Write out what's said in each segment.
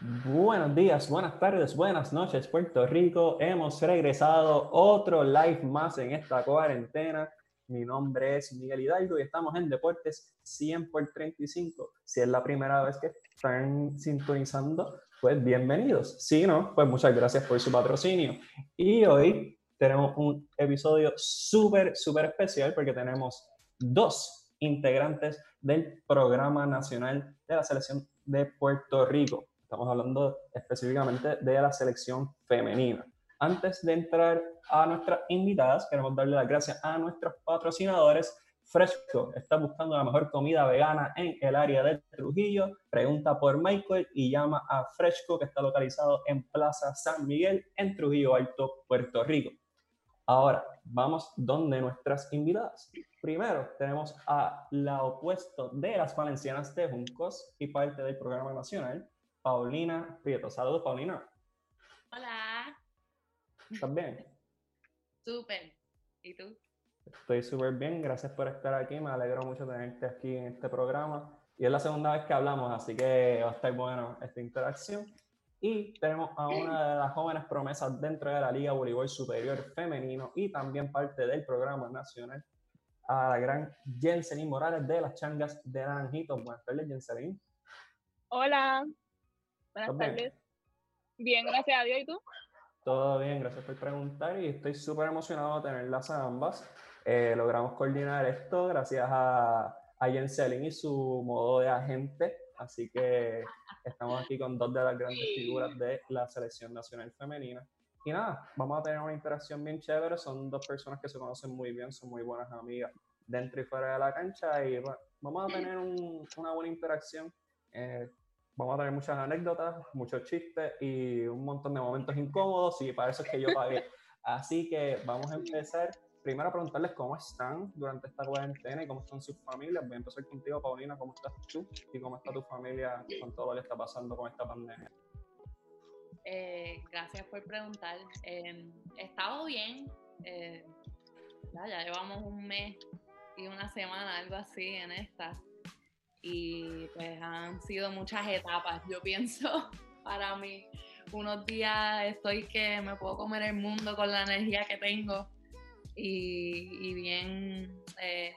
Buenos días, buenas tardes, buenas noches, Puerto Rico. Hemos regresado otro live más en esta cuarentena. Mi nombre es Miguel Hidalgo y estamos en Deportes 100 por 35. Si es la primera vez que están sintonizando, pues bienvenidos. Si no, pues muchas gracias por su patrocinio. Y hoy tenemos un episodio súper, súper especial porque tenemos dos integrantes del Programa Nacional de la Selección de Puerto Rico. Estamos hablando específicamente de la selección femenina. Antes de entrar a nuestras invitadas, queremos darle las gracias a nuestros patrocinadores. Fresco está buscando la mejor comida vegana en el área de Trujillo. Pregunta por Michael y llama a Fresco, que está localizado en Plaza San Miguel, en Trujillo Alto, Puerto Rico. Ahora, vamos donde nuestras invitadas. Primero, tenemos a la opuesto de las valencianas de Juncos y parte del programa nacional, Paulina Prieto. Saludos, Paulina. Hola. ¿Estás bien? Súper. ¿Y tú? Estoy súper bien, gracias por estar aquí. Me alegro mucho tenerte aquí en este programa. Y es la segunda vez que hablamos, así que va a estar bueno esta interacción. Y tenemos a una de las jóvenes promesas dentro de la Liga Voleibol Superior Femenino y también parte del programa nacional, a la gran Jenselin Morales de las Changas de Naranjito. Buenas tardes, Jenselin. Hola. Buenas tardes. Bien. gracias a Dios. ¿Y tú? Todo bien, gracias por preguntar y estoy súper emocionado de tenerlas a ambas. Eh, logramos coordinar esto gracias a, a Jenselin y su modo de agente, así que estamos aquí con dos de las grandes figuras de la selección nacional femenina. Y nada, vamos a tener una interacción bien chévere, son dos personas que se conocen muy bien, son muy buenas amigas dentro y fuera de la cancha y bueno, vamos a tener una buena interacción. Eh, vamos a tener muchas anécdotas, muchos chistes y un montón de momentos incómodos y para eso es que yo pagué. Así que vamos a empezar primero a preguntarles cómo están durante esta cuarentena y cómo están sus familias. Voy a empezar contigo, Paulina, ¿cómo estás tú y cómo está tu familia con todo lo que está pasando con esta pandemia? Eh, gracias por preguntar. Eh, he estado bien. Eh, ya llevamos un mes y una semana, algo así, en esta y pues han sido muchas etapas, yo pienso, para mí. Unos días estoy que me puedo comer el mundo con la energía que tengo y, bien eh,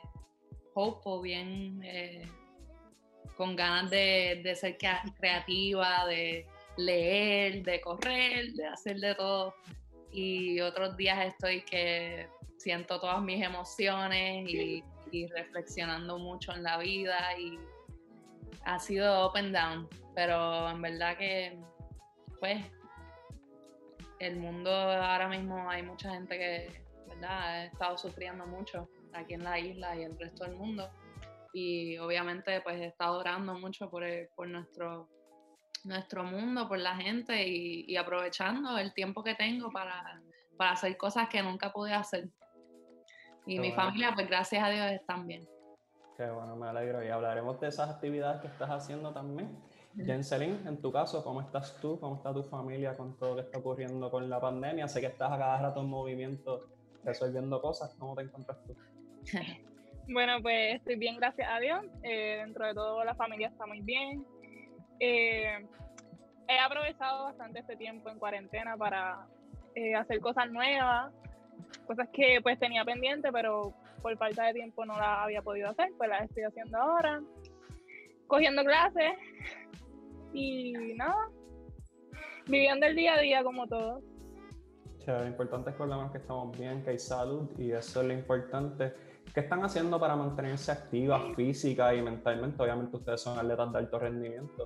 bien eh, con ganas de, de ser creativa, de leer, de correr, de hacer de todo. Y otros días estoy que siento todas mis emociones y, y reflexionando mucho en la vida y ha sido up and down, pero en verdad que, pues, el mundo ahora mismo hay mucha gente que, ¿verdad?, ha estado sufriendo mucho aquí en la isla y el resto del mundo. Y obviamente, pues, he estado orando mucho por, por nuestro, nuestro mundo, por la gente y, aprovechando el tiempo que tengo para, para, hacer cosas que nunca pude hacer. Y mi familia, pues, gracias a Dios, están bien. Qué bueno, me alegro. Y hablaremos de esas actividades que estás haciendo también. Jenselin, en tu caso, ¿cómo estás tú? ¿Cómo está tu familia con todo lo que está ocurriendo con la pandemia? Sé que estás a cada rato en movimiento resolviendo cosas. ¿Cómo te encuentras tú? bueno, pues estoy bien, gracias a Dios. Eh, dentro de todo, la familia está muy bien. Eh, he aprovechado bastante este tiempo en cuarentena para eh, hacer cosas nuevas, cosas que pues tenía pendiente, pero por falta de tiempo no la había podido hacer, pues la estoy haciendo ahora, cogiendo clases y nada, viviendo el día a día como todo. lo importante es por lo que estamos bien, que hay salud y eso es lo importante. ¿Qué están haciendo para mantenerse activas física y mentalmente? Obviamente ustedes son atletas de alto rendimiento.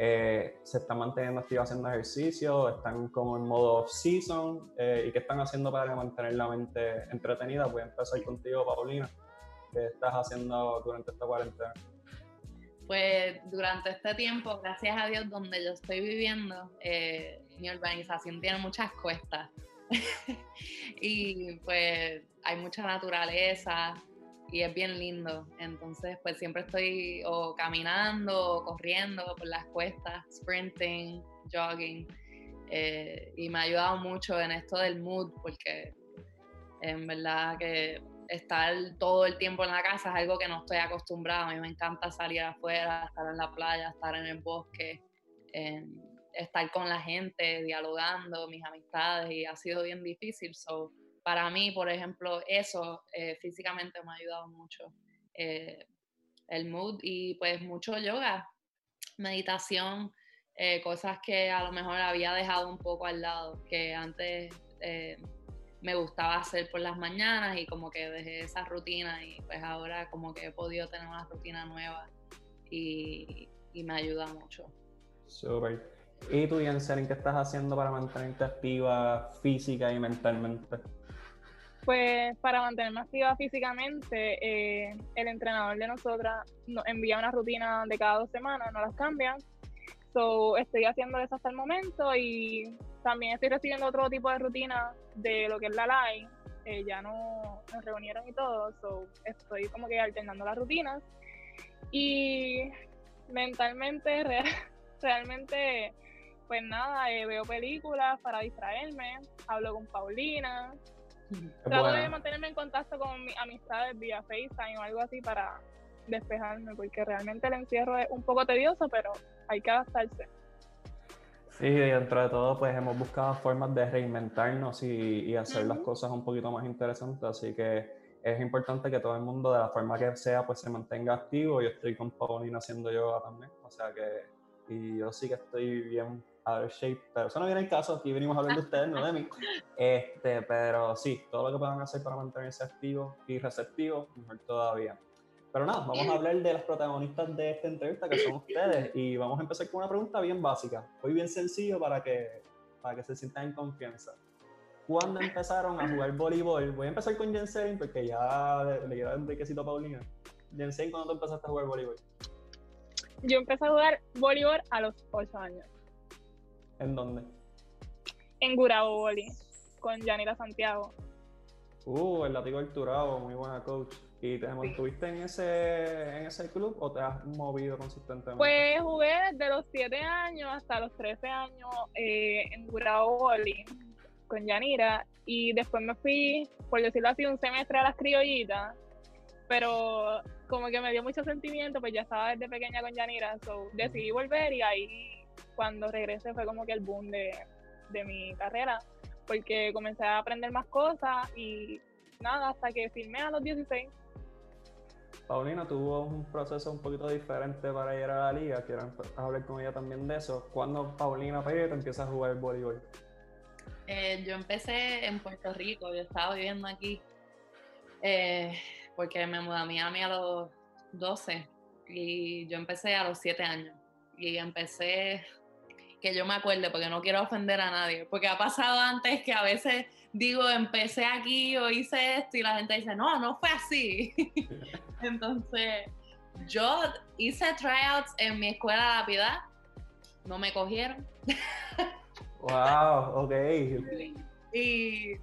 Eh, se están manteniendo activos haciendo ejercicio, están como en modo off-season eh, y qué están haciendo para mantener la mente entretenida. Voy a empezar contigo, Paulina. ¿Qué estás haciendo durante esta cuarentena? Pues durante este tiempo, gracias a Dios, donde yo estoy viviendo, eh, mi organización tiene muchas cuestas. y pues hay mucha naturaleza, y es bien lindo. Entonces, pues siempre estoy o caminando o corriendo por las cuestas, sprinting, jogging. Eh, y me ha ayudado mucho en esto del mood porque en verdad que estar todo el tiempo en la casa es algo que no estoy acostumbrada. A mí me encanta salir afuera, estar en la playa, estar en el bosque. es estar con la gente, dialogando, mis amistades, y ha sido bien difícil. So, para mí, por ejemplo, eso eh, físicamente me ha ayudado mucho. Eh, el mood y pues mucho yoga, meditación, eh, cosas que a lo mejor había dejado un poco al lado, que antes me gustaba hacer por las mañanas y como que dejé esa rutina y pues ahora como que he podido tener una rutina nueva y, y me ayuda mucho. Súper. ¿Y tú, Jensen, qué estás haciendo para mantenerte activa física y mentalmente? Pues para mantenerme activa físicamente, eh, el entrenador de nosotras nos envía una rutina de cada dos semanas, no las cambian. So, estoy haciendo eso hasta el momento y también estoy recibiendo otro tipo de rutina de lo que es la line. Eh, ya no nos reunieron y todo, so, estoy como que alternando las rutinas. Y mentalmente, realmente, pues nada, eh, veo películas para distraerme, hablo con Paulina, trato de mantenerme en contacto con mis amistades vía FaceTime o algo así para despejarme, porque realmente el encierro es un poco tedioso, pero hay que adaptarse. Sí, dentro de todo, pues hemos buscado formas de reinventarnos y, hacer las cosas un poquito más interesantes, así que es importante que todo el mundo, de la forma que sea, pues se mantenga activo. Yo estoy con Paulina haciendo yoga también, o sea que, y yo sí que estoy bien out of shape, pero eso no viene el caso, aquí venimos a hablar de ustedes, no de mí. Este, pero sí, todo lo que puedan hacer para mantenerse activos y receptivos, mejor todavía. Pero nada, vamos a hablar de las protagonistas de esta entrevista, que son ustedes, y vamos a empezar con una pregunta bien básica, hoy bien sencillo para que, para que se sientan en confianza. ¿Cuándo empezaron a jugar voleibol? Voy a empezar con Jensen porque ya le, quiero dar un brequecito a Paulina. Jensen, ¿cuándo tú empezaste a jugar voleibol? Yo empecé a jugar voleibol a los 8 años. ¿En dónde? En Gurabo Boli, con Yanira Santiago. Uh, el latigo del Turabo, muy buena coach. ¿Y te mantuviste en ese, en ese club o te has movido consistentemente? Pues jugué desde los 7 años hasta los 13 años eh, en Gurabo Boli con Yanira y después me fui, por decirlo así, un semestre a las criollitas, pero como que me dio mucho sentimiento, pues ya estaba desde pequeña con Yanira, so decidí volver y ahí cuando regresé fue como que el boom de, de mi carrera, porque comencé a aprender más cosas y nada, hasta que firmé a los 16. Paulina tuvo un proceso un poquito diferente para ir a la liga, quiero hablar con ella también de eso. ¿Cuándo Paulina Pérez empieza a jugar voleibol? Eh, yo empecé en Puerto Rico, yo estaba viviendo aquí eh, porque me mudé a Miami a los 12 y yo empecé a los 7 años y empecé, que yo me acuerde porque no quiero ofender a nadie, porque ha pasado antes que a veces digo empecé aquí o hice esto y la gente dice, no, no fue así. Entonces, yo hice tryouts en mi escuela de piedad, no me cogieron. Wow, ok. Y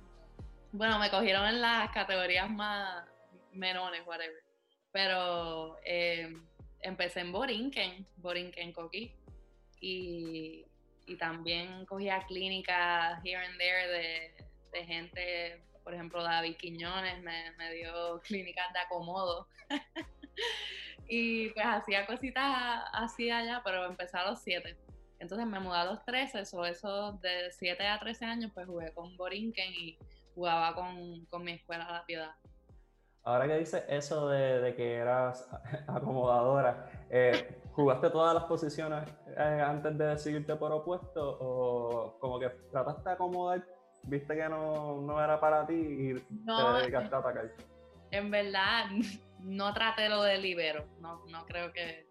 bueno, me cogieron en las categorías más menores, whatever. Pero eh, empecé en Borinquen, Borinquen Coqui. Y, también cogía clínicas here and there de, de gente, por ejemplo, David Quiñones me, dio clínicas de acomodo. y pues hacía cositas así allá, pero empecé a los siete. Entonces me mudé a los 13, eso, eso de 7 a 13 años, pues jugué con Borinquen y jugaba con, con mi escuela La Piedad. Ahora que dices eso de, de que eras acomodadora, eh, ¿jugaste todas las posiciones eh, antes de decidirte por opuesto o como que trataste de acomodar, viste que no, no era para ti y te dedicaste a atacar? En verdad, no traté lo de libero, no, no creo que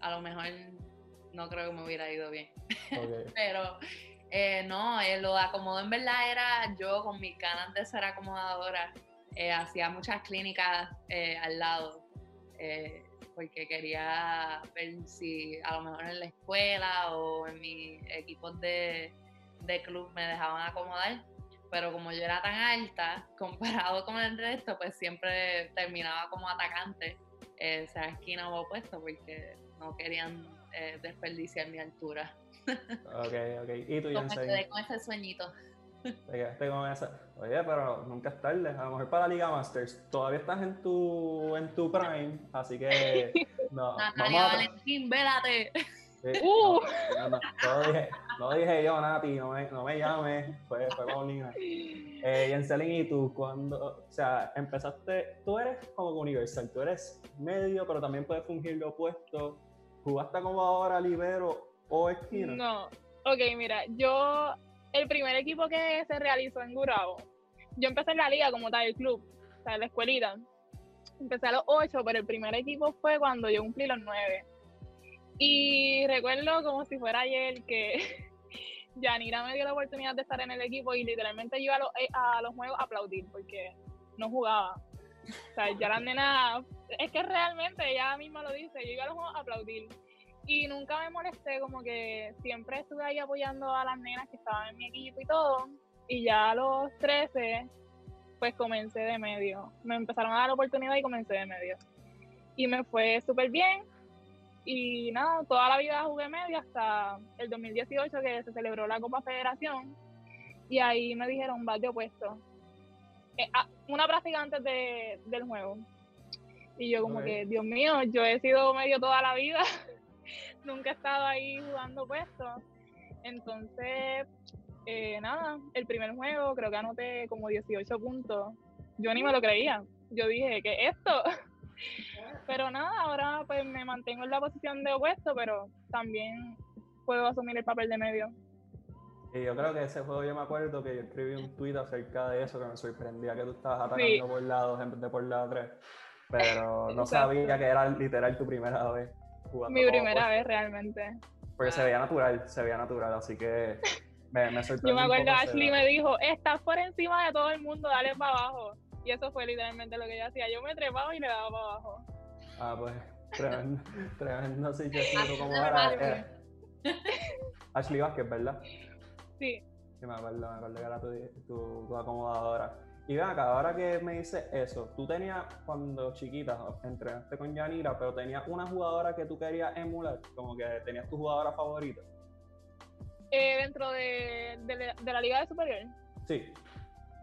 a lo mejor no creo que me hubiera ido bien. Pero eh, no, eh, lo de acomodo en verdad era yo con mis ganas de ser acomodadora, eh, hacía muchas clínicas al lado, porque quería ver si a lo mejor en la escuela o en mis equipos de, de club me dejaban acomodar. Pero como yo era tan alta, comparado con el resto, pues siempre terminaba como atacante, sea esquina o opuesto, porque no querían eh, desperdiciar mi altura. Ok, ok. ¿Y tú, quedé con ese sueñito. Te quedaste con esa. Oye, pero nunca es tarde. A lo mejor para la Liga Masters todavía estás en tu, en tu prime, así que. No, Natalia Valentín, vélate. Uh. No, no, no, dije, no dije yo, Nati, no me, no me llames, fue, fue Paulina. Eh, Yenselin, ¿y tú cuando, o sea, empezaste, tú eres como universal, tú eres medio, pero también puedes fungir lo opuesto. ¿Jugaste como ahora libero o esquina? No, ok, mira, yo, el primer equipo que se realizó en Gurabo, yo empecé en la liga como tal, el club, o sea, la escuelita. Empecé a los ocho, pero el primer equipo fue cuando yo cumplí los nueve. Y recuerdo como si fuera ayer que Yanira me dio la oportunidad de estar en el equipo y literalmente yo a los, eh, a los juegos a aplaudir porque no jugaba. O sea, ya la nena, es que realmente ella misma lo dice, yo iba a los juegos a aplaudir. Y nunca me molesté, como que siempre estuve ahí apoyando a las nenas que estaban en mi equipo y todo. Y ya a los 13, pues comencé de medio. Me empezaron a dar la oportunidad y comencé de medio. Y me fue súper bien. Y nada, toda la vida jugué medio hasta el 2018 que se celebró la Copa Federación. Y ahí me dijeron, vas de opuesto. Eh, ah, una práctica antes de, del juego. Y yo como que, Dios mío, yo he sido medio toda la vida. Nunca he estado ahí jugando puesto. Entonces, eh, nada, el primer juego creo que anoté como 18 puntos. Yo ni me lo creía. Yo dije, ¿qué es esto? Pero nada, ahora pues me mantengo en la posición de opuesto, pero también puedo asumir el papel de medio. Y yo creo que ese juego yo me acuerdo que yo escribí un tweet acerca de eso que me sorprendía que tú estabas atacando por lados en vez de por la 3. Pero no Exacto. sabía que era literal tu primera vez jugando. Mi primera opuesto. vez realmente. Porque se veía natural, se veía natural, así que me, me sorprendió. Yo me acuerdo, Ashley me dijo, estás por encima de todo el mundo, dale para abajo. Y eso fue literalmente lo que yo hacía. Yo me trepaba y le daba para abajo. Ah, pues, tremendo, tremendo sí, Jessy, tú como era. eh, Ashley Vázquez, ¿verdad? Sí. Sí, me acuerdo, me acuerdo que era tu, tu, tu acomodadora. Y ven acá, ahora que me dices eso, tú tenías cuando chiquita, entrenaste con Yanira, pero tenías una jugadora que tú querías emular, como que tenías tu jugadora favorita. Eh, dentro de, de la- de la Liga de Superior, Sí,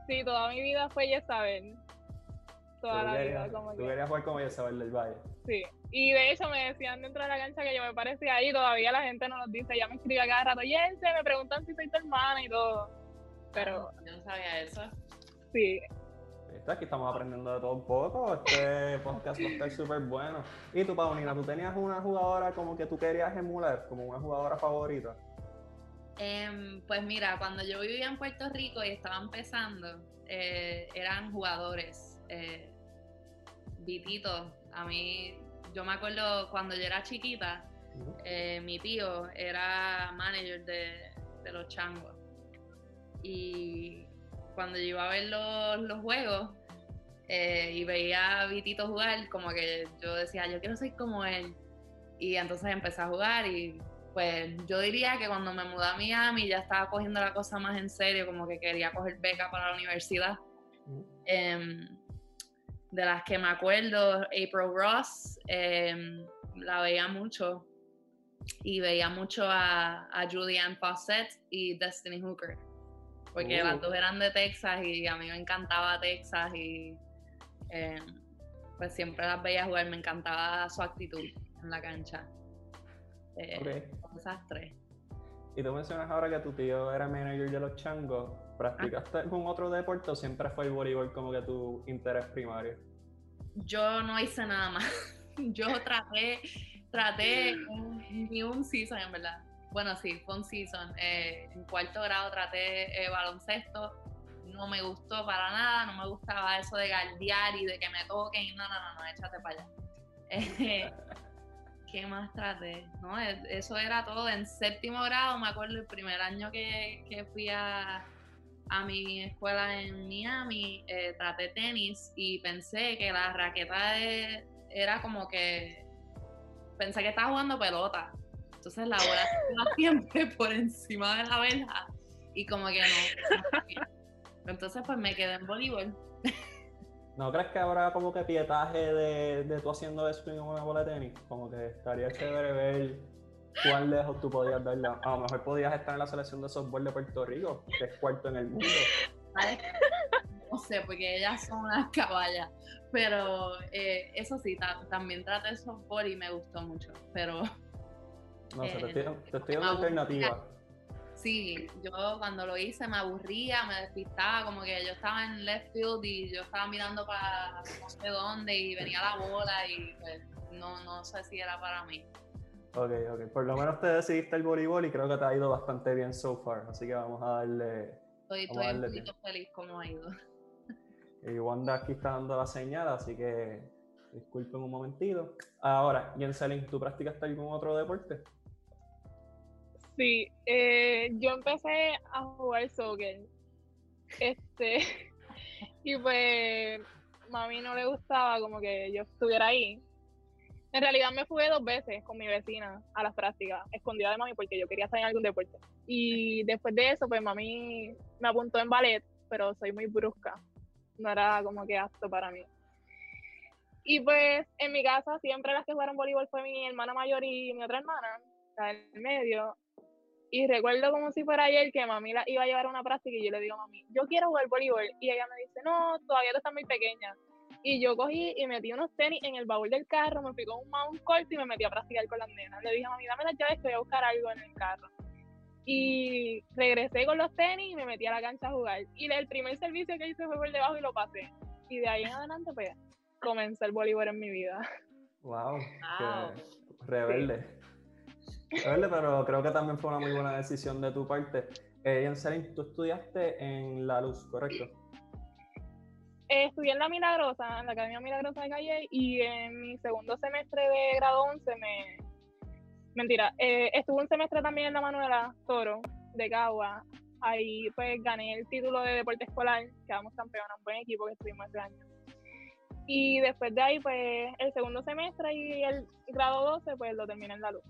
sí, toda mi vida fue Jezabel. Toda tú la querías, vida, como tú que. querías jugar como Isabel del Valle. Sí. Y de hecho me decían dentro de la cancha que yo me parecía ahí, todavía la gente no nos dice, ya me escribe a cada rato, Jense, me preguntan si soy tu hermana y todo. Pero Yo no sabía eso. Sí, Está, Aquí estamos aprendiendo de todo un poco. Este podcast va a estar súper bueno. Y tú, Paulina, ¿tú tenías una jugadora como que tú querías emular, como una jugadora favorita? Em, pues mira, cuando yo vivía en Puerto Rico y estaba empezando, eh, eran jugadores. Eh, Vitito, a mí, yo me acuerdo cuando yo era chiquita, eh, mi tío era manager de, de los changos. Y cuando yo iba a ver los, los juegos eh, y veía a Vitito jugar, como que yo decía, yo quiero ser como él. Y entonces empecé a jugar y pues yo diría que cuando me mudé a Miami ya estaba cogiendo la cosa más en serio, como que quería coger beca para la universidad. Em, de las que me acuerdo, April Ross, em, la veía mucho y veía mucho a, a Julianne Fawcett y Destiny Hooker, porque Oh. las dos eran de Texas y a mí me encantaba Texas y em, pues siempre las veía jugar, me encantaba su actitud en la cancha. Eh, Ok. son Esas tres. Y tú mencionas ahora que tu tío era manager de los changos. ¿Practicaste algún otro deporte o siempre fue el voleibol como que tu interés primario? Yo no hice nada más. Yo traté, traté ni un season en verdad. Bueno, sí, fue un season. Eh, en cuarto grado traté eh, baloncesto. No me gustó para nada, no me gustaba eso de galdear y de que me toquen. No, no, no, no, échate para allá. Eh, ¿Qué más traté? No, eso era todo. En séptimo grado, me acuerdo el primer año que, que fui a, a mi escuela en Miami, eh, traté tenis y pensé que la raqueta era como que. Pensé que estaba jugando pelota. Entonces la bola se iba siempre por encima de la verja y como que no. Entonces pues me quedé en voleibol. ¿No crees que habrá como que pietaje de, de tú haciendo eso en una bola de tenis? Como que estaría chévere ver cuán lejos tú podías darla. A lo mejor podías estar en la selección de softball de Puerto Rico, que es cuarto en el mundo. No sé, porque ellas son unas caballas. Pero eh, eso sí, ta- también traté softball y me gustó mucho. Pero No sé, te estoy, te estoy dando alternativa. Sí, yo cuando lo hice me aburría, me despistaba, como que yo estaba en left field y yo estaba mirando para no sé dónde y venía la bola y pues no, no sé si era para mí. Ok, ok. Por lo menos te decidiste el voleibol y creo que te ha ido bastante bien so far. Así que vamos a darle. Estoy, estoy un poquito feliz como ha ido. Y Wanda aquí está dando la señal, así que disculpen un momentito. Ahora, Jenselin, ¿tú practicaste algún otro deporte? Sí, eh, yo empecé a jugar soccer. Este, y pues mami no le gustaba como que yo estuviera ahí. En realidad me fui dos veces con mi vecina a las prácticas, escondida de mami porque yo quería estar en algún deporte. Y después de eso, pues mami me apuntó en ballet, pero soy muy brusca. No era como que apto para mí. Y pues en mi casa siempre las que jugaron voleibol fue mi hermana mayor y mi otra hermana, la del medio. Y recuerdo como si fuera ayer que mami la iba a llevar a una práctica y yo le digo a mami, yo quiero jugar voleibol. Y ella me dice, no, todavía tú estás muy pequeña. Y yo cogí y metí unos tenis en el baúl del carro, me con un mount corto y me metí a practicar con las nenas. Le dije a mami, dame las llaves que voy a buscar algo en el carro. Y regresé con los tenis y me metí a la cancha a jugar. Y el primer servicio que hice fue por debajo y lo pasé. Y de ahí en adelante, pues, comencé el voleibol en mi vida. Wow, rebelde. Rebelde, pero creo que también fue una muy buena decisión de tu parte. Eh, Yanselin, tú estudiaste en La Luz, ¿correcto? estudié en la Milagrosa, en la Academia Milagrosa de Calle, y en mi segundo semestre de grado 11 me... Mentira, eh, estuve un semestre también en la Manuela Toro de Cagua. Ahí pues gané el título de deporte escolar, quedamos campeones, un buen equipo que estuvimos ese año. Y después de ahí, pues el segundo semestre y el grado 12, pues lo terminé en la luz.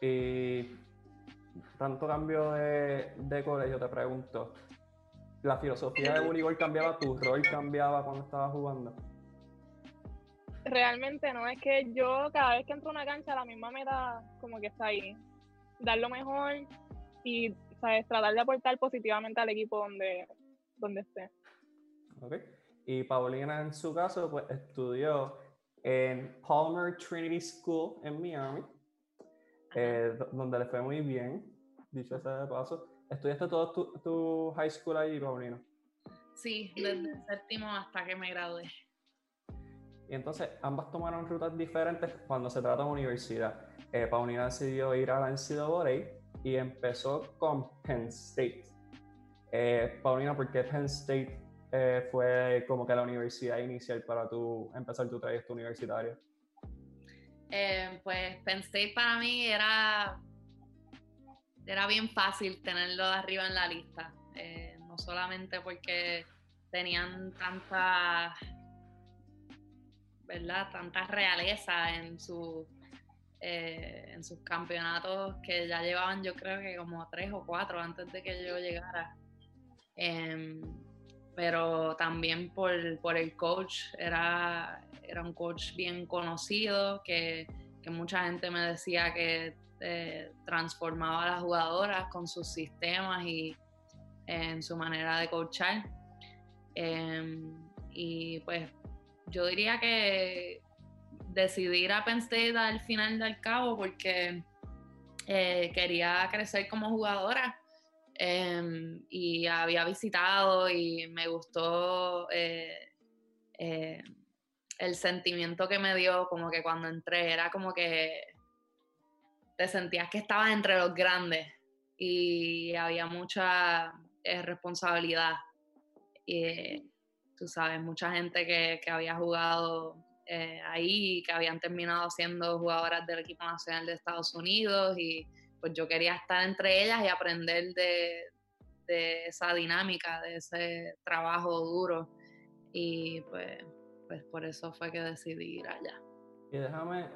Y tanto cambio de, de colegio, te pregunto, la filosofía de voleibol cambiaba, tu rol cambiaba cuando estabas jugando. Realmente no, es que yo cada vez que entro a una cancha la misma meta como que está ahí. Dar lo mejor y ¿sabes? tratar de aportar positivamente al equipo donde, donde esté. Ok. Y Paulina en su caso pues estudió en Palmer Trinity School en Miami, eh, donde le fue muy bien, dicho ese de paso. ¿Estudiaste todo tu, high school ahí, Paulino? Sí, desde el séptimo hasta que me gradué. Y entonces ambas tomaron rutas diferentes cuando se trata de universidad. Eh, Paulina decidió ir a la NCAA y empezó con Penn State. Eh, Paulina, ¿por qué Penn State eh, fue como que la universidad inicial para tu, empezar tu trayecto universitario? Eh, pues State para mí era era bien fácil tenerlo arriba en la lista. Eh, no solamente porque tenían tanta, ¿verdad? Tanta realeza en, su, en sus campeonatos que ya llevaban yo creo que como tres o cuatro antes de que yo llegara. Em, pero también por, el coach, era, era un coach bien conocido que, que mucha gente me decía que eh, transformaba a las jugadoras con sus sistemas y en su manera de coachar. Em, y pues yo diría que decidí ir a Penn al final del cabo porque eh, quería crecer como jugadora em, y había visitado y me gustó eh, el sentimiento que me dio como que cuando entré era como que te sentías que estabas entre los grandes y había mucha eh, responsabilidad. Y tú sabes, mucha gente que, había jugado eh, ahí, que habían terminado siendo jugadoras del equipo nacional de Estados Unidos y pues yo quería estar entre ellas y aprender de, de esa dinámica, de ese trabajo duro y pues, pues por eso fue que decidí ir allá. Y déjame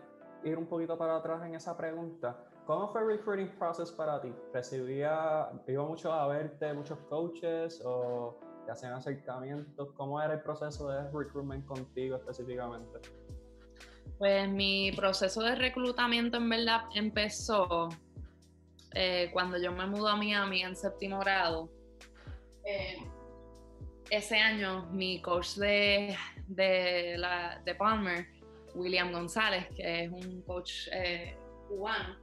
ir un poquito para atrás en esa pregunta. ¿Cómo fue el recruiting process para ti? ¿Recibía, iba mucho a verte muchos coaches o te hacían acercamientos? ¿Cómo era el proceso de recruitment contigo específicamente? Pues mi proceso de reclutamiento en verdad empezó eh, cuando yo me mudé a Miami en séptimo grado. Eh, ese año mi coach de, de, Palmer William González, que es un coach eh, cubano,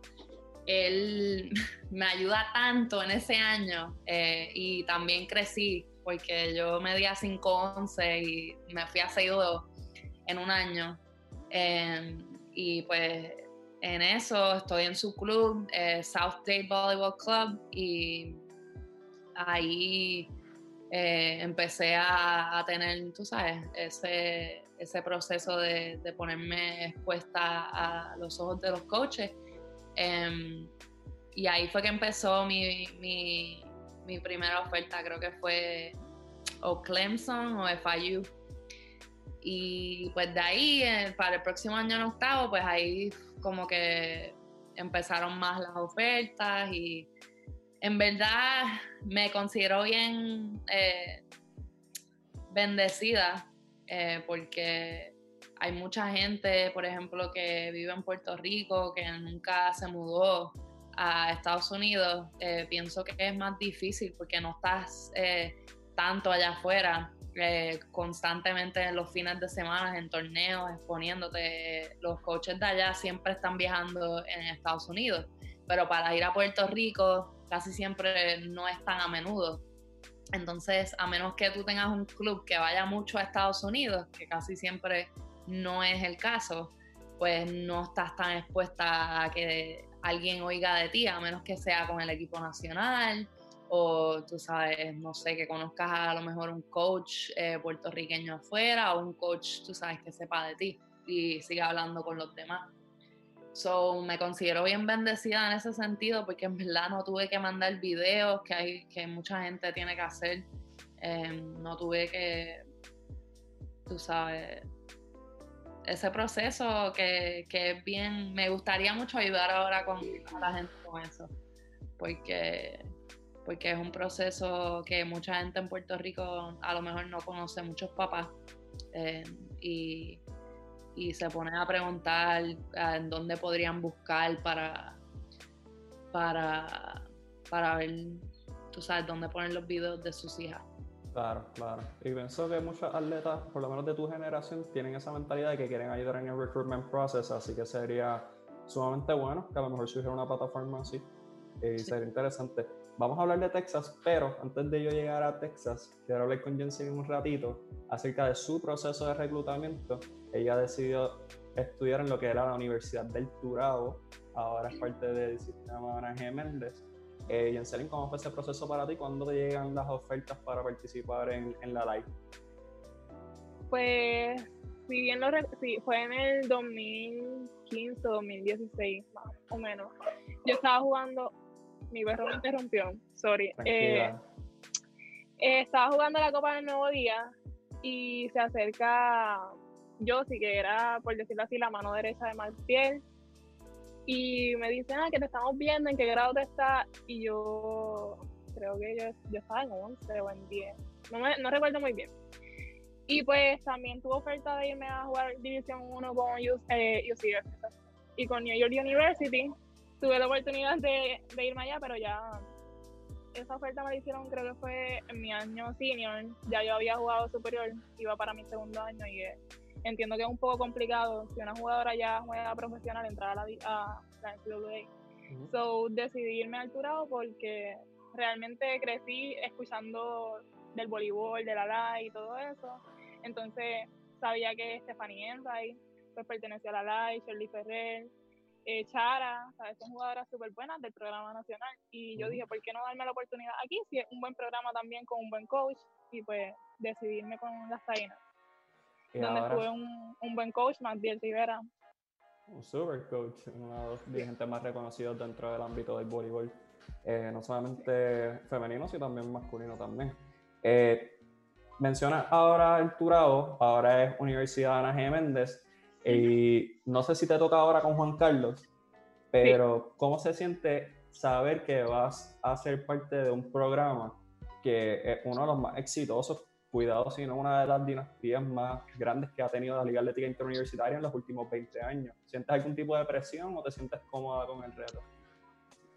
él me ayuda tanto en ese año y también crecí porque yo medía 5'11 y me fui a 6'2 en un año. Y pues en eso estoy en su club, eh, South Day Volleyball Club, y ahí eh, empecé a, tener, tú sabes, ese, ese proceso de, ponerme expuesta a los ojos de los coaches. Em, y ahí fue que empezó mi, mi, mi, primera oferta, creo que fue o Clemson o FIU. Y pues de ahí, eh, para el próximo año en octavo, pues ahí como que empezaron más las ofertas y en verdad me considero bien eh, bendecida eh, porque hay mucha gente, por ejemplo, que vive en Puerto Rico, que nunca se mudó a Estados Unidos. Eh, pienso que es más difícil porque no estás tanto allá afuera. Constantemente en los fines de semana en torneos exponiéndote los coaches de allá siempre están viajando en Estados Unidos pero para ir a Puerto Rico casi siempre no es tan a menudo. Entonces, a menos que tú tengas un club que vaya mucho a Estados Unidos, que casi siempre no es el caso, pues no estás tan expuesta a que alguien oiga de ti, a menos que sea con el equipo nacional o tú sabes, no sé, que conozcas a lo mejor un coach eh, puertorriqueño afuera o un coach, tú sabes, que sepa de ti y siga hablando con los demás. So, me considero bien bendecida en ese sentido porque en verdad no tuve que mandar videos que, hay, que mucha gente tiene que hacer. Em, no tuve que, tú sabes, ese proceso que, que, es bien, me gustaría mucho ayudar ahora con, a la gente con eso, porque, porque es un proceso que mucha gente en Puerto Rico a lo mejor no conoce, muchos papás, em, y y se ponen a preguntar ah, en dónde podrían buscar para, para, para ver, tú sabes, dónde poner los videos de sus hijas. Claro, claro. Y pienso que muchos atletas, por lo menos de tu generación, tienen esa mentalidad de que quieren ayudar en el recruitment process, así que sería sumamente bueno que a lo mejor surgiera una plataforma así. Y sería interesante. Vamos a hablar de Texas, pero antes de yo llegar a Texas, quiero hablar con Jensen un ratito acerca de su proceso de reclutamiento. Ella decidió estudiar en lo que era la Universidad del Turabo, ahora es parte del sistema Ana Méndez. Eh, ¿cómo fue ese proceso para ti? ¿Cuándo te llegan las ofertas para participar en, en la live? Pues, si bien lo sí, fue en el 2015 2016, más o menos. Yo estaba jugando mi perro me interrumpió, sorry. Eh, eh, estaba jugando la Copa del Nuevo Día y se acerca yo, sí que era, por decirlo así, la mano derecha de Martiel. Y me dice, ah, que te estamos viendo, en qué grado te está. Y yo creo que yo, yo estaba en 11 o en 10. No, me, no recuerdo muy bien. Y pues también tuve oferta de irme a jugar División 1 con UCF eh, y con New York University tuve la oportunidad de, irme allá, pero ya esa oferta me la hicieron, creo que fue en mi año senior. Ya yo había jugado superior, iba para mi segundo año y eh, entiendo que es un poco complicado si una jugadora ya juega profesional entrar a la, a la NCAA. So decidí irme al Turado porque realmente crecí escuchando del voleibol, de la LAI y todo eso. Entonces sabía que Stephanie Enright pues pertenecía a la LAI, Shirley Ferrer, eh, Chara, ¿sabes? son jugadoras súper buenas del programa nacional. Y yo dije, ¿por qué no darme la oportunidad aquí? Si es un buen programa también con un buen coach, y pues decidirme con las Taínas. Donde fue un, un, buen coach, Magdiel Rivera. Un super coach, uno de los dirigentes más reconocidos dentro del ámbito del voleibol, eh, no solamente femenino, sino también masculino también. Eh, menciona ahora el Turado, ahora es Universidad Ana G. Méndez. Y no sé si te toca ahora con Juan Carlos, pero ¿cómo se siente saber que vas a ser parte de un programa que es uno de los más exitosos, cuidado, sino una de las dinastías más grandes que ha tenido la Liga Atlética Interuniversitaria en los últimos 20 años? ¿Sientes algún tipo de presión o te sientes cómoda con el reto?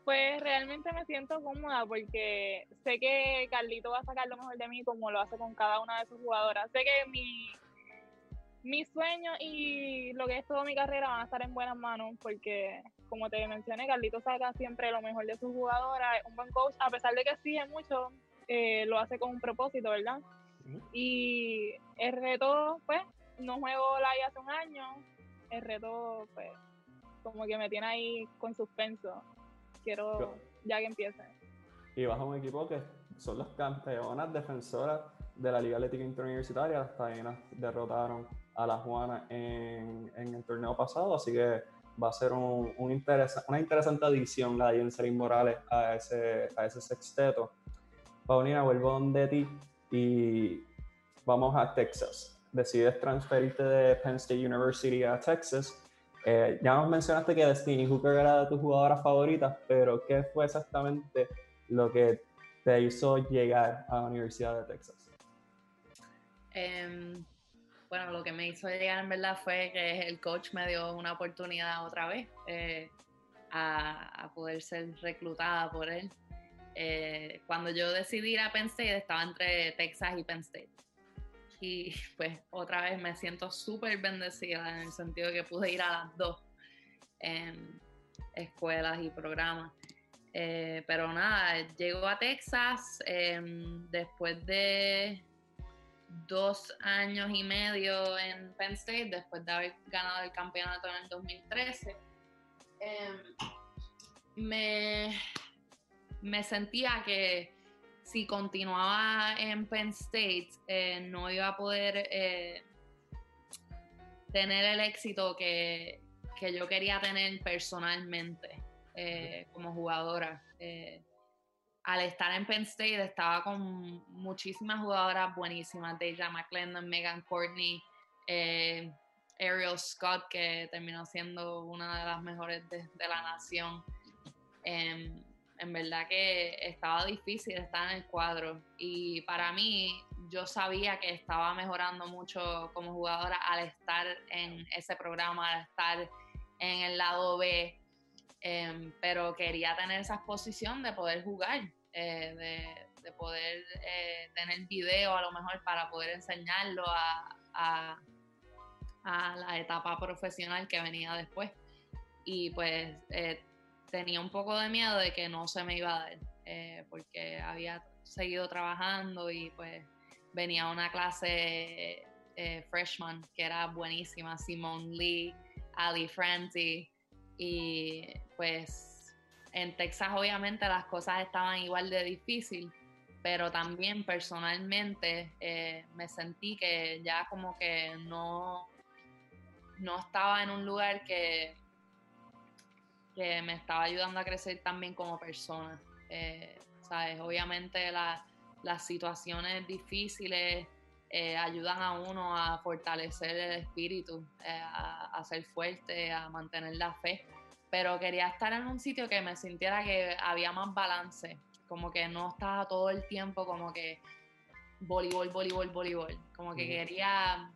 Pues realmente me siento cómoda porque sé que Carlito va a sacar lo mejor de mí como lo hace con cada una de sus jugadoras. Sé que mi, mi sueño y lo que es toda mi carrera van a estar en buenas manos porque, como te mencioné, Carlito saca siempre lo mejor de sus jugadoras, es un buen coach, a pesar de que exige mucho, eh, lo hace con un propósito, ¿verdad? Y el reto, pues, no juego la hace un año, el reto, pues, como que me tiene ahí con suspenso. Quiero ya que empiece. Y vas a un equipo que son las campeonas defensoras de la Liga Atlética Interuniversitaria, las taínas derrotaron a la Juana en, en, el torneo pasado, así que va a ser un, un una interesante adición la de Jensen Morales a ese, a ese sexteto. Paulina, vuelvo donde ti y vamos a Texas. Decides transferirte de Penn State University a Texas. Eh, ya nos mencionaste que Destiny Hooker era de tus jugadoras favoritas, pero ¿qué fue exactamente lo que te hizo llegar a la Universidad de Texas? Em, bueno, lo que me hizo llegar en verdad fue que el coach me dio una oportunidad otra vez eh, a, poder ser reclutada por él. Eh, cuando yo decidí ir a Penn State estaba entre Texas y Penn State. Y pues otra vez me siento súper bendecida en el sentido de que pude ir a las dos escuelas y programas. Eh, pero nada, llego a Texas em, después de dos años y medio en Penn State después de haber ganado el campeonato en el 2013. Em, me, me, sentía que si continuaba en Penn State eh, no iba a poder eh, tener el éxito que, que, yo quería tener personalmente eh, como jugadora al estar en Penn State estaba con muchísimas jugadoras buenísimas, Deja McClendon, Megan Courtney, eh, Ariel Scott, que terminó siendo una de las mejores de, la nación. Em, en verdad que estaba difícil estar en el cuadro y para mí yo sabía que estaba mejorando mucho como jugadora al estar en ese programa, al estar en el lado B, em, pero quería tener esa exposición de poder jugar eh, de, poder eh, tener video a lo mejor para poder enseñarlo a, a, la etapa profesional que venía después. Y pues eh, tenía un poco de miedo de que no se me iba a dar, porque había seguido trabajando y pues venía una clase freshman que era buenísima, Simone Lee, Ali Franti, y pues en Texas obviamente las cosas estaban igual de difícil, pero también personalmente eh, me sentí que ya como que no, no estaba en un lugar que, que me estaba ayudando a crecer también como persona. Eh, ¿sabes? Obviamente las situaciones difíciles eh, ayudan a uno a fortalecer el espíritu, a, a ser fuerte, a mantener la fe pero quería estar en un sitio que me sintiera que había más balance, como que no estaba todo el tiempo como que voleibol, voleibol, voleibol, como que quería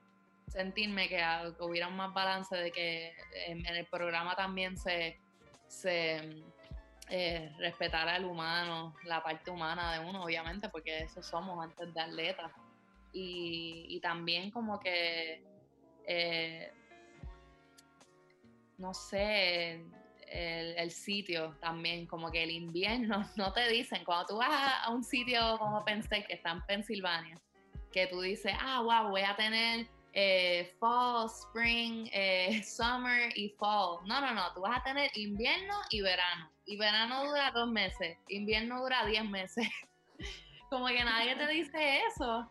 sentirme que, hubiera más balance de que en, el programa también se, se eh, respetara el humano, la parte humana de uno, obviamente, porque eso somos antes de atleta. Y, también como que, eh, no sé, el, sitio también, como que el invierno, no te dicen, cuando tú vas a, un sitio como pensé que está en Pensilvania, que tú dices, ah, wow, voy a tener eh, fall, spring, eh, summer y fall. No, no, no, tú vas a tener invierno y verano. Y verano dura dos meses, invierno dura diez meses. como que nadie te dice eso.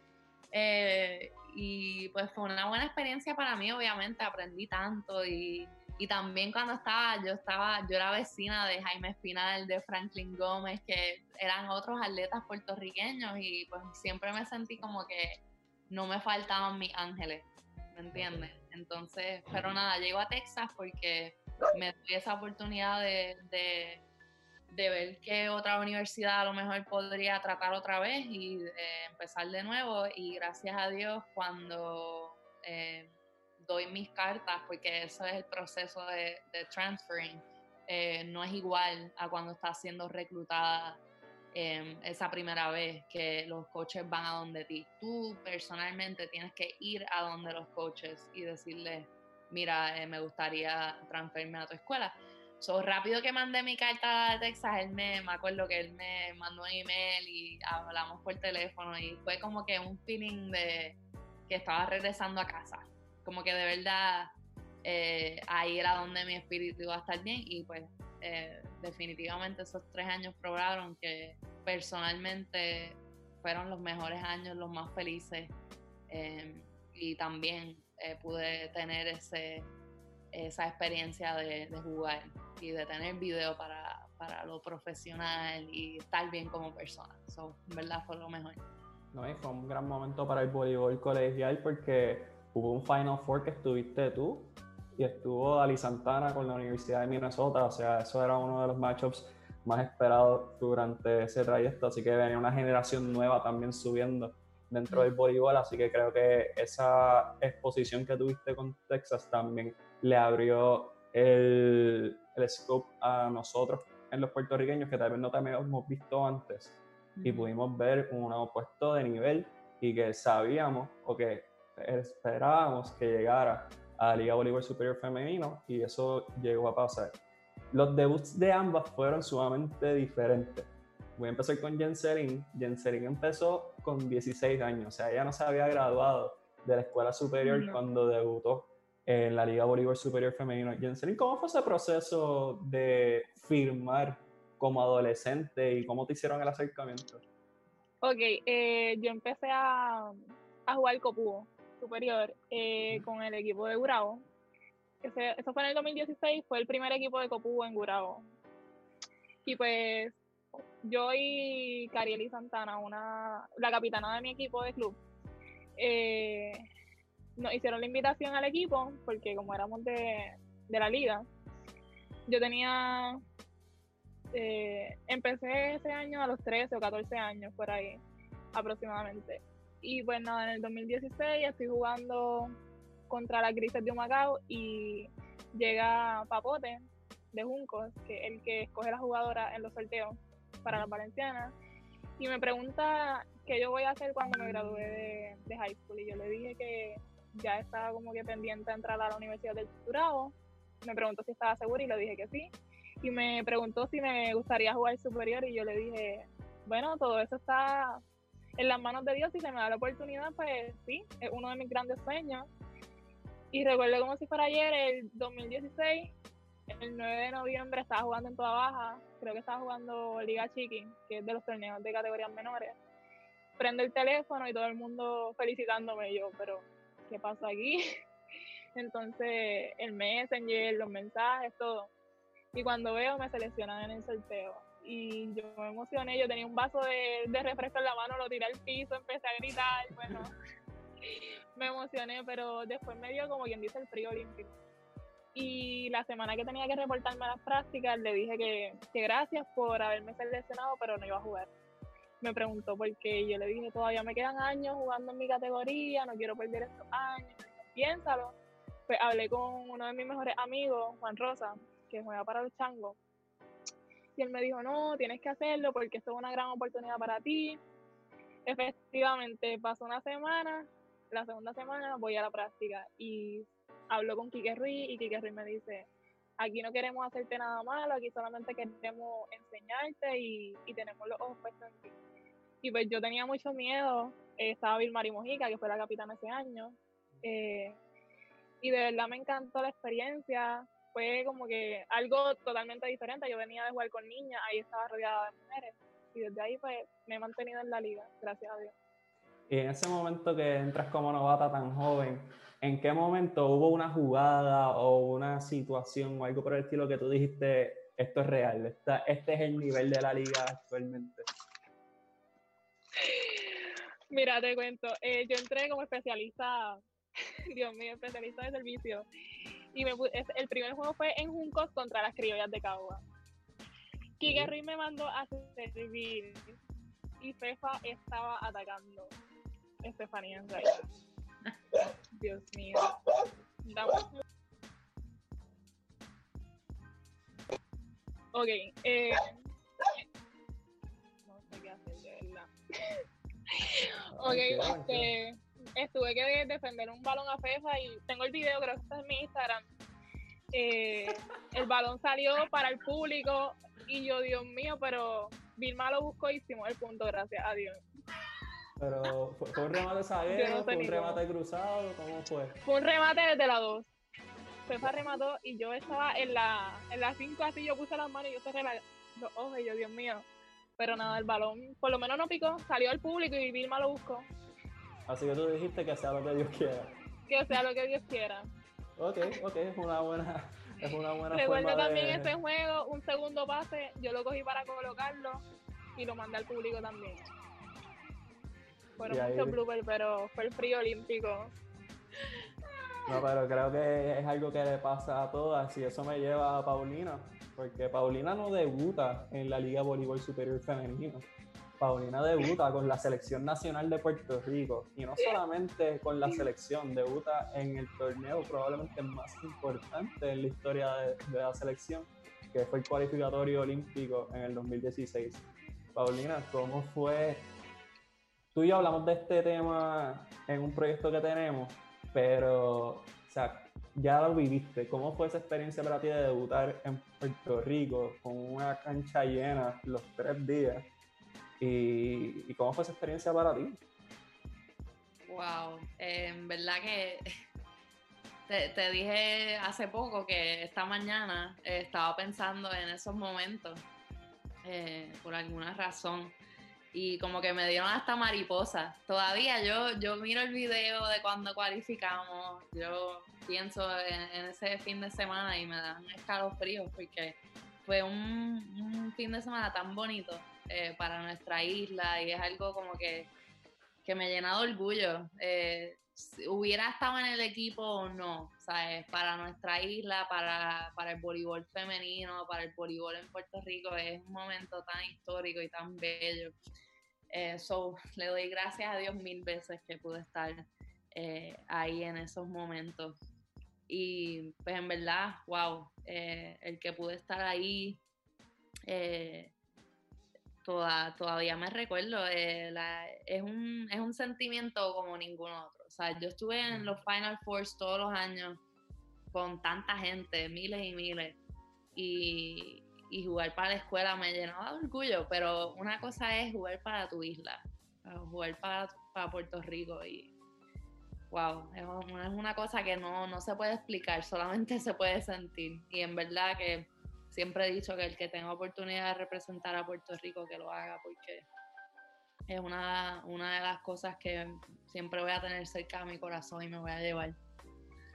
Eh, y pues fue una buena experiencia para mí, obviamente, aprendí tanto y y también cuando estaba, yo estaba, yo era vecina de Jaime Espinal, de Franklin Gómez, que eran otros atletas puertorriqueños y pues siempre me sentí como que no me faltaban mis ángeles, ¿me entiendes? Entonces, pero nada, llego a Texas porque me di esa oportunidad de, de, ver qué otra universidad a lo mejor podría tratar otra vez y empezar de nuevo y gracias a Dios cuando... Eh, doy mis cartas, porque eso es el proceso de, transferring, eh, no es igual a cuando estás siendo reclutada em, esa primera vez que los coaches van a donde ti. Tú personalmente tienes que ir a donde los coaches y decirles, mira, eh, me gustaría transferirme a tu escuela. So, rápido que mandé mi carta de Texas, él me, me acuerdo que él me mandó un email y hablamos por teléfono y fue como que un feeling de que estaba regresando a casa. Como que de verdad eh, ahí era donde mi espíritu iba a estar bien y pues eh, definitivamente esos tres años probaron que personalmente fueron los mejores años, los más felices eh, y también pude tener ese, esa experiencia de, jugar y de tener video para, para, lo profesional y estar bien como persona. Eso en verdad fue lo mejor. No, fue un gran momento para el voleibol colegial porque hubo un Final Four que estuviste tú y estuvo Dali Santana con la Universidad de Minnesota, o sea, eso era uno de los matchups más esperados durante ese trayecto, así que venía una generación nueva también subiendo dentro del voleibol, así que creo que esa exposición que tuviste con Texas también le abrió el, el scope a nosotros en los puertorriqueños que tal vez no te habíamos visto antes y pudimos ver un opuesto de nivel y que sabíamos o que esperábamos que llegara a la Liga Bolívar Superior Femenino y eso llegó a pasar. Los debuts de ambas fueron sumamente diferentes. Voy a empezar con Jenserin. Jenserin empezó con 16 años, o sea, ella no se había graduado de la escuela superior cuando debutó en la Liga Bolívar Superior Femenino. Jenserin, ¿cómo fue ese proceso de firmar como adolescente y cómo te hicieron el acercamiento? Ok, eh, yo empecé a, a jugar copuo superior eh, con el equipo de Gurabo. eso fue en el 2016, fue el primer equipo de Copu en Gurabo. Y pues yo y Carieli Santana, una, la capitana de mi equipo de club, eh, nos hicieron la invitación al equipo porque como éramos de, de la liga, yo tenía, eh, empecé ese año a los 13 o 14 años, por ahí aproximadamente. Y nada, en el 2016 estoy jugando contra la Grises de Humacao y llega Papote de Juncos, que es el que escoge la jugadora en los sorteos para las valencianas, y me pregunta qué yo voy a hacer cuando me gradúe de, de high school. Y yo le dije que ya estaba como que pendiente de entrar a la Universidad del Turabo. Me preguntó si estaba segura y le dije que sí. Y me preguntó si me gustaría jugar superior y yo le dije, bueno, todo eso está en las manos de Dios, si se me da la oportunidad, pues sí, es uno de mis grandes sueños. Y recuerdo como si fuera ayer, el 2016, el 9 de noviembre estaba jugando en toda baja, creo que estaba jugando Liga Chiqui, que es de los torneos de categorías menores. Prendo el teléfono y todo el mundo felicitándome, yo, pero ¿qué pasó aquí? Entonces, el messenger, los mensajes, todo. Y cuando veo, me seleccionan en el sorteo y yo me emocioné, yo tenía un vaso de, de, refresco en la mano, lo tiré al piso, empecé a gritar, bueno, me emocioné, pero después me dio como quien dice el frío olímpico. Y la semana que tenía que reportarme a las prácticas, le dije que, que gracias por haberme seleccionado, pero no iba a jugar. Me preguntó por qué, yo le dije, todavía me quedan años jugando en mi categoría, no quiero perder estos años, piénsalo. Pues hablé con uno de mis mejores amigos, Juan Rosa, que juega para los changos, y él me dijo, no, tienes que hacerlo porque esto es una gran oportunidad para ti. Efectivamente, pasó una semana, la segunda semana voy a la práctica y hablo con Quique Ruiz y Quique Ruiz me dice, aquí no queremos hacerte nada malo, aquí solamente queremos enseñarte y, tenemos los ojos puestos en ti. Y pues yo tenía mucho miedo, eh, estaba Vilmari Mojica, que fue la capitana ese año, eh, y de verdad me encantó la experiencia, fue como que algo totalmente diferente. Yo venía de jugar con niñas, ahí estaba rodeada de mujeres. Y desde ahí pues me he mantenido en la liga, gracias a Dios. Y en ese momento que entras como novata tan joven, ¿en qué momento hubo una jugada o una situación o algo por el estilo que tú dijiste, esto es real, este es el nivel de la liga actualmente? Mira, te cuento, eh, yo entré como especialista, Dios mío, especialista de servicio y me, el primer juego fue en Juncos contra las criollas de Cagua. Kike Ruiz me mandó a servir y Fefa estaba atacando. Estefanía en realidad. Dios mío. Ok. Eh, de verdad. ok, este, estuve que defender un balón a FEFA y tengo el video, creo que está en mi Instagram. Eh, el balón salió para el público y yo, Dios mío, pero Vilma lo buscó y hicimos el punto, gracias a Dios. Pero fue, un remate sagrado, fue un remate cruzado, ¿cómo fue? Fue un remate desde la 2. Fefa remató y yo estaba en la en la 5 así, yo puse las manos y yo cerré los ojos y yo, Dios mío. Pero nada, el balón por lo menos no picó, salió al público y Vilma lo buscó. Así que tú dijiste que sea lo que Dios quiera. Que sea lo que Dios quiera. Ok, ok, es una buena, es una buena Recuerdo también ese juego, un segundo pase, yo lo cogí para colocarlo y lo mandé al público también. Fueron muchos bloopers, pero fue el frío olímpico. No, pero creo que es algo que le pasa a todas y eso me lleva a Paulina, porque Paulina no debuta en la Liga Voleibol Superior Femenino. Paulina debuta con la selección nacional de Puerto Rico y no solamente con la selección, debuta en el torneo probablemente más importante en la historia de, de la selección, que fue el cualificatorio olímpico en el 2016. Paulina, ¿cómo fue tú y yo hablamos de este tema en un proyecto que tenemos, pero, o sea, ya lo viviste. ¿Cómo fue esa experiencia para ti de debutar en Puerto Rico con una cancha llena los tres días? ¿Y, cómo fue esa experiencia para ti? Wow, en verdad que te, dije hace poco que esta mañana estaba pensando en esos momentos eh, por alguna razón y como que me dieron hasta mariposa. Todavía yo, yo miro el video de cuando cualificamos, yo pienso en, ese fin de semana y me dan escalofríos porque fue un, fin de semana tan bonito eh, para nuestra isla y es algo como que, que me llena de orgullo. Eh, hubiera estado en el equipo o no, ¿sabes? Para nuestra isla, para, para el voleibol femenino, para el voleibol en Puerto Rico, es un momento tan histórico y tan bello. Eh, le doy gracias a Dios mil veces que pude estar eh, ahí en esos momentos. Y pues en verdad, wow, el que pude estar ahí, todavía me recuerdo, es, un, es un sentimiento como ningún otro. O sea, yo estuve en los Final Fours todos los años con tanta gente, miles y miles. Y, y jugar para la escuela me llenaba de orgullo, pero una cosa es jugar para tu isla, jugar para, para Puerto Rico y wow, es una, cosa que no, no se puede explicar, solamente se puede sentir. Y en verdad que siempre he dicho que el que tenga oportunidad de representar a Puerto Rico, que lo haga, porque es una, una de las cosas que siempre voy a tener cerca de mi corazón y me voy a llevar.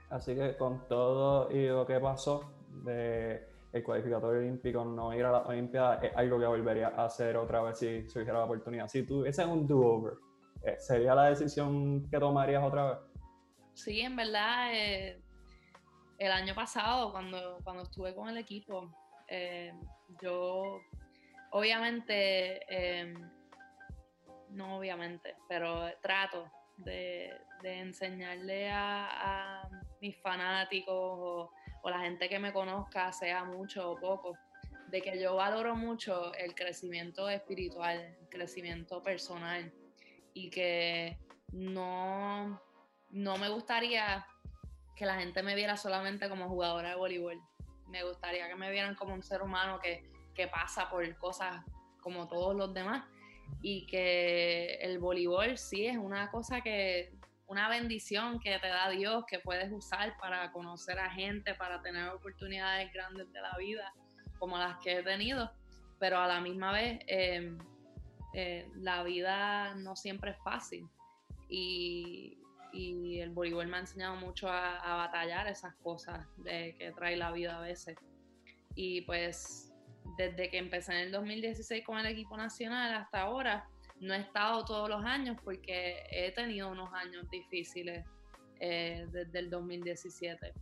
Así que con todo y lo que pasó de el cualificatorio olímpico, no ir a la Olimpiada, es algo que volvería a hacer otra vez si se la oportunidad. Si tuviese un do-over, eh, ¿sería la decisión que tomarías otra vez? Sí, en verdad, eh, el año pasado, cuando, cuando estuve con el equipo, eh, yo obviamente, no obviamente, pero trato de, enseñarle a, mis fanáticos o o la gente que me conozca, sea mucho o poco, de que yo valoro mucho el crecimiento espiritual, el crecimiento personal y que no, no me gustaría que la gente me viera solamente como jugadora de voleibol. Me gustaría que me vieran como un ser humano que, que pasa por cosas como todos los demás. Y que el voleibol sí es una cosa que una bendición que te da Dios que puedes usar para conocer a gente, para tener oportunidades grandes de la vida, como las que he tenido, pero a la misma vez em, eh, la vida no siempre es fácil. Y, el voleibol me ha enseñado mucho a, a, batallar esas cosas de, que trae la vida a veces. Y pues desde que empecé en el 2016 con el equipo nacional hasta ahora, no he estado todos los años porque he tenido unos años difíciles eh, desde el 2017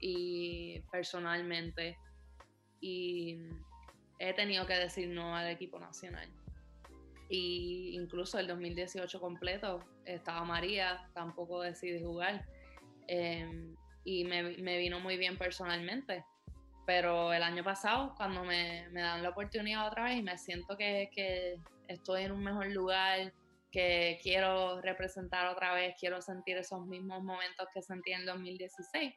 y personalmente y he tenido que decir no al equipo nacional. Y incluso el 2018 completo estaba María, tampoco decidí jugar. Em, y me, me, vino muy bien personalmente. Pero el año pasado, cuando me, me, dan la oportunidad otra vez y me siento que, que estoy en un mejor lugar, que quiero representar otra vez, quiero sentir esos mismos momentos que sentí en 2016,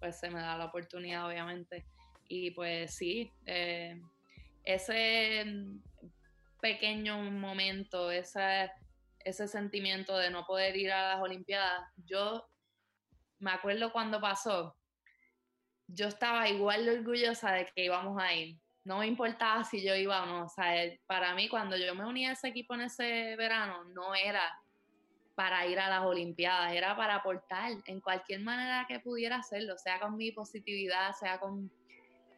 pues se me da la oportunidad, obviamente. Y pues sí, eh, ese pequeño momento, ese, ese sentimiento de no poder ir a las Olimpiadas, yo me acuerdo cuando pasó, yo estaba igual orgullosa de que íbamos a ir. No me importaba si yo iba o no. O sea, para mí cuando yo me uní a ese equipo en ese verano, no era para ir a las Olimpiadas, era para aportar en cualquier manera que pudiera hacerlo, sea con mi positividad, sea con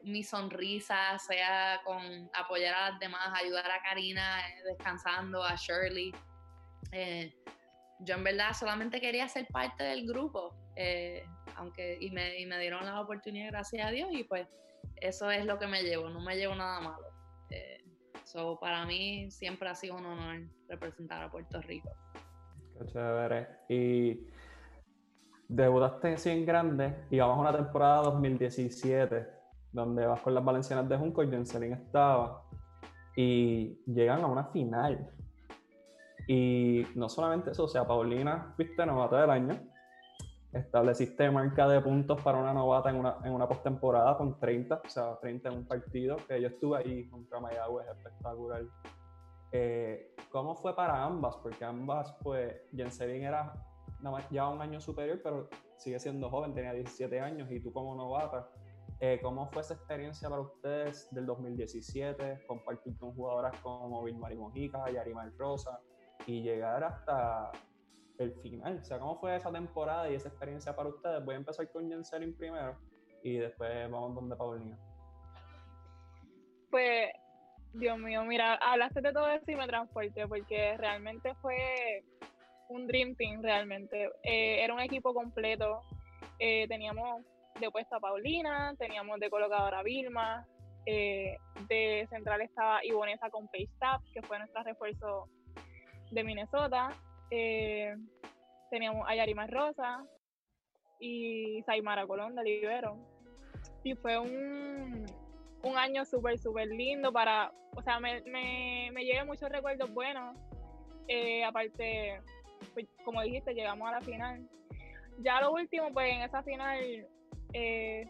mi sonrisa, sea con apoyar a las demás, ayudar a Karina eh, descansando, a Shirley. Eh, yo en verdad solamente quería ser parte del grupo, eh, aunque y me, y me, dieron la oportunidad, gracias a Dios, y pues eso es lo que me llevo, no me llevo nada malo. Eh, para mí siempre ha sido un honor representar a Puerto Rico. Qué chévere. Y debutaste en grande y vamos a una temporada 2017 donde vas con las Valencianas de Junco y Jenselin estaba y llegan a una final. Y no solamente eso, o sea, Paulina fuiste novata del año, estableciste marca de puntos para una novata en una, en una postemporada con 30, o sea, 30 en un partido, que yo estuve ahí contra Mayagüez, espectacular. Eh, ¿Cómo fue para ambas? Porque ambas, pues, Jenselin era ya un año superior, pero sigue siendo joven, tenía 17 años, y tú como novata, eh, ¿cómo fue esa experiencia para ustedes del 2017, compartir con jugadoras como Vilmari Mojica, Yarimar Rosa, y llegar hasta el final. O sea, ¿cómo fue esa temporada y esa experiencia para ustedes? Voy a empezar con Jenselin primero y después vamos donde Paulina. Pues, Dios mío, mira, hablaste de todo eso y me transporté porque realmente fue un dream team, realmente. Eh, era un equipo completo. Eh, teníamos de puesta a Paulina, teníamos de colocadora Vilma, eh, de central estaba Ivonesa con Pace que fue nuestro refuerzo de Minnesota. Eh, teníamos a Yarima Rosa y Saimara Colón de Libero. Y fue un, un año súper, súper lindo para, o sea, me, me, me muchos recuerdos buenos. Eh, aparte, pues, como dijiste, llegamos a la final. Ya lo último, pues en esa final eh,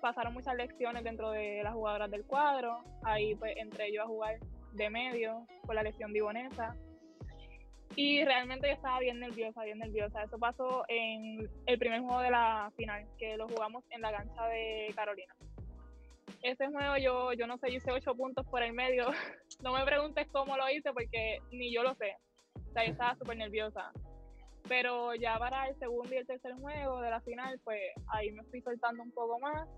pasaron muchas lecciones dentro de las jugadoras del cuadro. Ahí pues entré yo a jugar de medio por la lesión de Ibonesa. Y realmente yo estaba bien nerviosa, bien nerviosa. Eso pasó en el primer juego de la final, que lo jugamos en la cancha de Carolina. Ese juego yo, yo no sé, yo hice ocho puntos por el medio. no me preguntes cómo lo hice porque ni yo lo sé. O sea, yo estaba súper nerviosa. Pero ya para el segundo y el tercer juego de la final, pues ahí me fui soltando un poco más.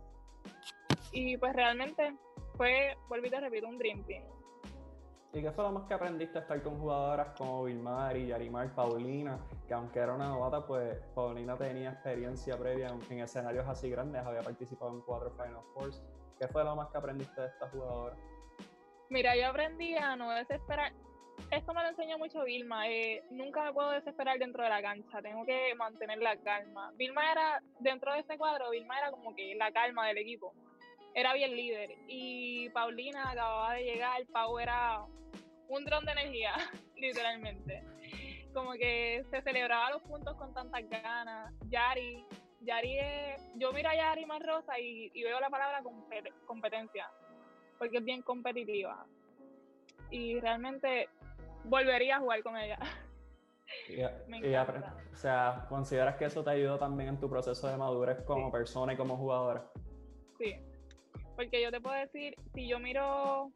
Y pues realmente fue, vuelvo y te repito, un dream team ¿Y qué fue lo más que aprendiste a estar con jugadoras como Vilmar y Yarimar, Paulina? Que aunque era una novata, pues Paulina tenía experiencia previa en, escenarios así grandes, había participado en cuatro Final Fours. ¿Qué fue lo más que aprendiste de esta jugadora? Mira, yo aprendí a no desesperar. Esto me lo enseñó mucho Vilma. Eh, nunca me puedo desesperar dentro de la cancha. Tengo que mantener la calma. Vilma era, dentro de este cuadro, Vilma era como que la calma del equipo era bien líder. Y Paulina acababa de llegar, Pau era un dron de energía, literalmente. Como que se celebraba los puntos con tantas ganas. Yari, Yari es, yo miro a Yari más rosa y, veo la palabra competencia, porque es bien competitiva. Y realmente volvería a jugar con ella. o sea, ¿consideras que eso te ayudó también en tu proceso de madurez como persona y como jugadora? Sí, porque yo te puedo decir, si yo miro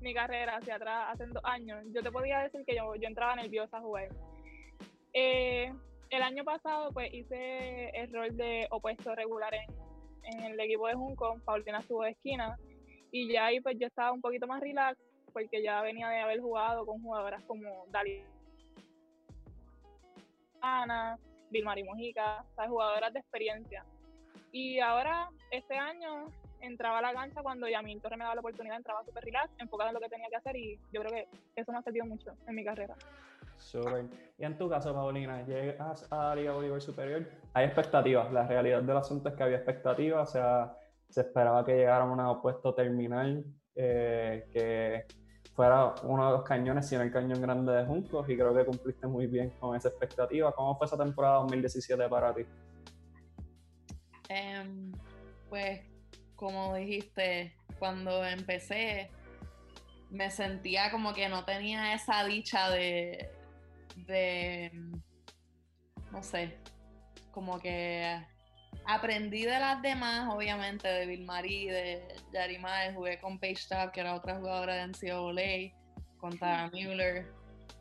mi carrera hacia atrás hace dos años, yo te podría decir que yo, yo entraba nerviosa a jugar. Eh, el año pasado pues hice el rol de opuesto regular en, en el equipo de Junco, Paulina estuvo de esquina y ya ahí pues yo estaba un poquito más relax porque ya venía de haber jugado con jugadoras como Dali Ana, Vilmari Mojica, jugadoras de experiencia. Y ahora, este año, entraba a la cancha cuando Yamil Torre me daba la oportunidad, entraba súper relax, enfocada en lo que tenía que hacer y yo creo que eso me ha servido mucho en mi carrera. Súper. Y en tu caso, Paulina, llegas a la Liga Bolívar Superior, hay expectativas. La realidad del asunto es que había expectativas, o sea, se esperaba que llegara a un puesto terminal, eh, que fuera uno de los cañones, sino el cañón grande de Juncos, y creo que cumpliste muy bien con esa expectativa. ¿Cómo fue esa temporada 2017 para ti? Em, pues, como dijiste, cuando empecé, me sentía como que no tenía esa dicha de, de no sé, como que aprendí de las demás, obviamente, de Bill Marie, de Yarimar, jugué con Paige Tapp, que era otra jugadora de NCAA, con Tara Mueller.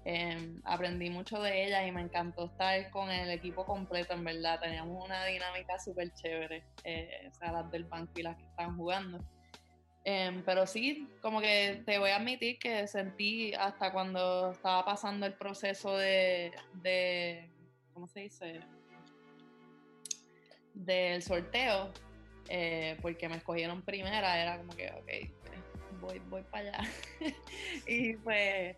Em, aprendí mucho de ella y me encantó estar con el equipo completo, en verdad. Teníamos una dinámica súper chévere, eh, o sea, las del banco y las que estaban jugando. Em, pero sí, como que te voy a admitir que sentí hasta cuando estaba pasando el proceso de, de ¿cómo se dice? Del sorteo, eh, porque me escogieron primera, era como que, ok, voy, voy para allá. y pues,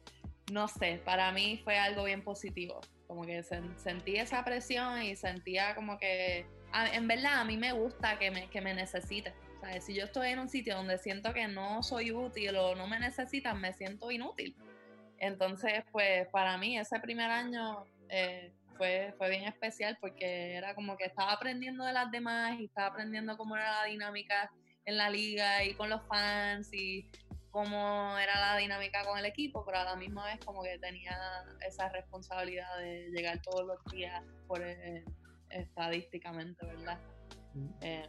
no sé, para mí fue algo bien positivo. Como que sentí esa presión y sentía como que, en verdad, a mí me gusta que me, que me necesiten. Si yo estoy en un sitio donde siento que no soy útil o no me necesitan, me siento inútil. Entonces, pues para mí ese primer año eh, fue, fue bien especial porque era como que estaba aprendiendo de las demás y estaba aprendiendo cómo era la dinámica en la liga y con los fans y cómo era la dinámica con el equipo, pero a la misma vez como que tenía esa responsabilidad de llegar todos los días por eh, estadísticamente, ¿verdad? Eh,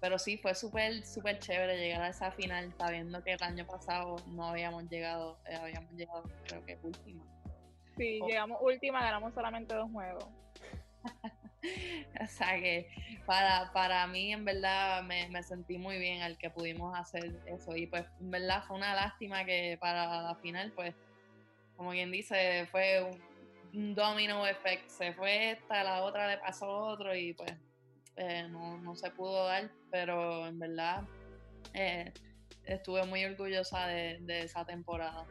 pero sí, fue súper, súper chévere llegar a esa final, sabiendo que el año pasado no habíamos llegado, eh, habíamos llegado creo que última. Sí, llegamos última, ganamos solamente dos juegos. o sea que para, para mí en verdad me, sentí muy bien al que pudimos hacer eso. Y pues en verdad fue una lástima que para la final pues como quien dice fue un, domino effect, se fue esta, la otra le pasó otro y pues eh, no, se pudo dar, pero en verdad eh, estuve muy orgullosa de esa temporada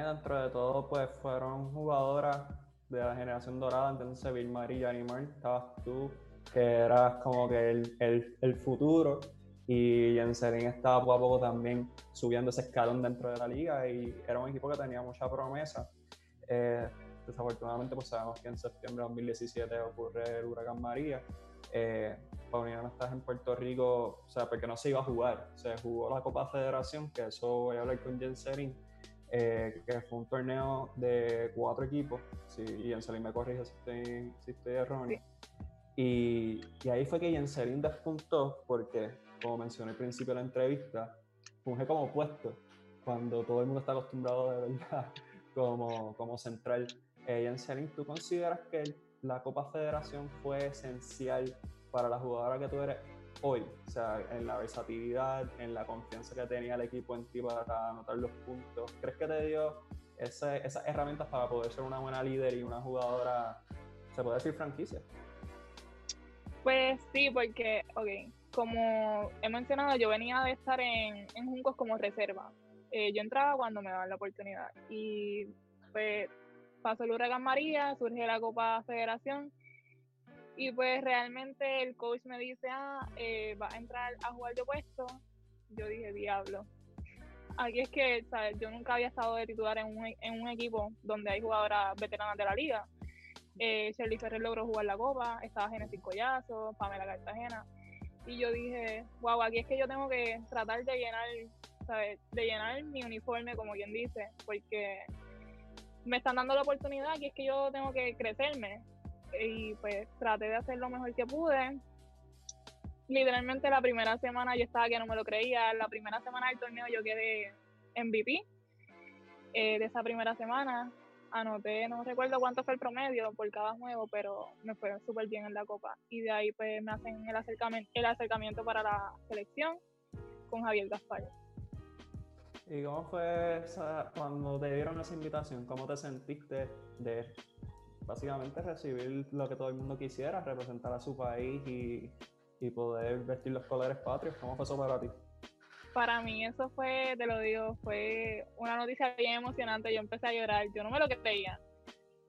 dentro de todo, pues fueron jugadoras de la generación dorada, entonces Bill Marie y Mar, estabas tú, que eras como que el, el, futuro, y Jenselin estaba poco a poco también subiendo ese escalón dentro de la liga, y era un equipo que tenía mucha promesa. Eh, desafortunadamente, pues sabemos que en septiembre de 2017 ocurre el huracán María. Eh, Paulina no estás en Puerto Rico, o sea, porque no se iba a jugar, se jugó la Copa Federación, que eso voy a hablar con Jenselin eh, que fue un torneo de cuatro equipos, sí, y Jenselin me corrige si estoy, si estoy erróneo. Y, y, ahí fue que Jenselin despuntó porque, como mencioné al principio de la entrevista, funge como puesto cuando todo el mundo está acostumbrado de verdad como, como central. Eh, ¿tú consideras que la Copa Federación fue esencial para la jugadora que tú eres hoy, o sea, en la versatilidad, en la confianza que tenía el equipo en ti para anotar los puntos. ¿Crees que te dio esas herramientas para poder ser una buena líder y una jugadora, se puede decir franquicia? Pues sí, porque, ok, como he mencionado, yo venía de estar en, en Juncos como reserva. Eh, yo entraba cuando me daban la oportunidad y pues pasó el huracán María, surge la Copa Federación y pues realmente el coach me dice, ah, eh, va a entrar a jugar de puesto. Yo dije, diablo. Aquí es que, ¿sabes? Yo nunca había estado de titular en un, en un equipo donde hay jugadoras veteranas de la liga. Eh, Shirley Ferrer logró jugar la copa, estaba Genesis Collazo, Pamela Cartagena. Y yo dije, wow, aquí es que yo tengo que tratar de llenar, ¿sabes? De llenar mi uniforme, como quien dice, porque me están dando la oportunidad, y es que yo tengo que crecerme y pues traté de hacer lo mejor que pude. Literalmente la primera semana yo estaba que no me lo creía, la primera semana del torneo yo quedé MVP eh, de esa primera semana. Anoté, no recuerdo cuánto fue el promedio por cada juego, pero me fue súper bien en la copa. Y de ahí pues me hacen el acercamiento, el acercamiento para la selección con Javier Gaspar. ¿Y cómo fue cuando te dieron esa invitación? ¿Cómo te sentiste de básicamente recibir lo que todo el mundo quisiera, representar a su país y, y poder vestir los colores patrios. ¿Cómo fue eso para ti? Para mí eso fue, te lo digo, fue una noticia bien emocionante. Yo empecé a llorar, yo no me lo creía.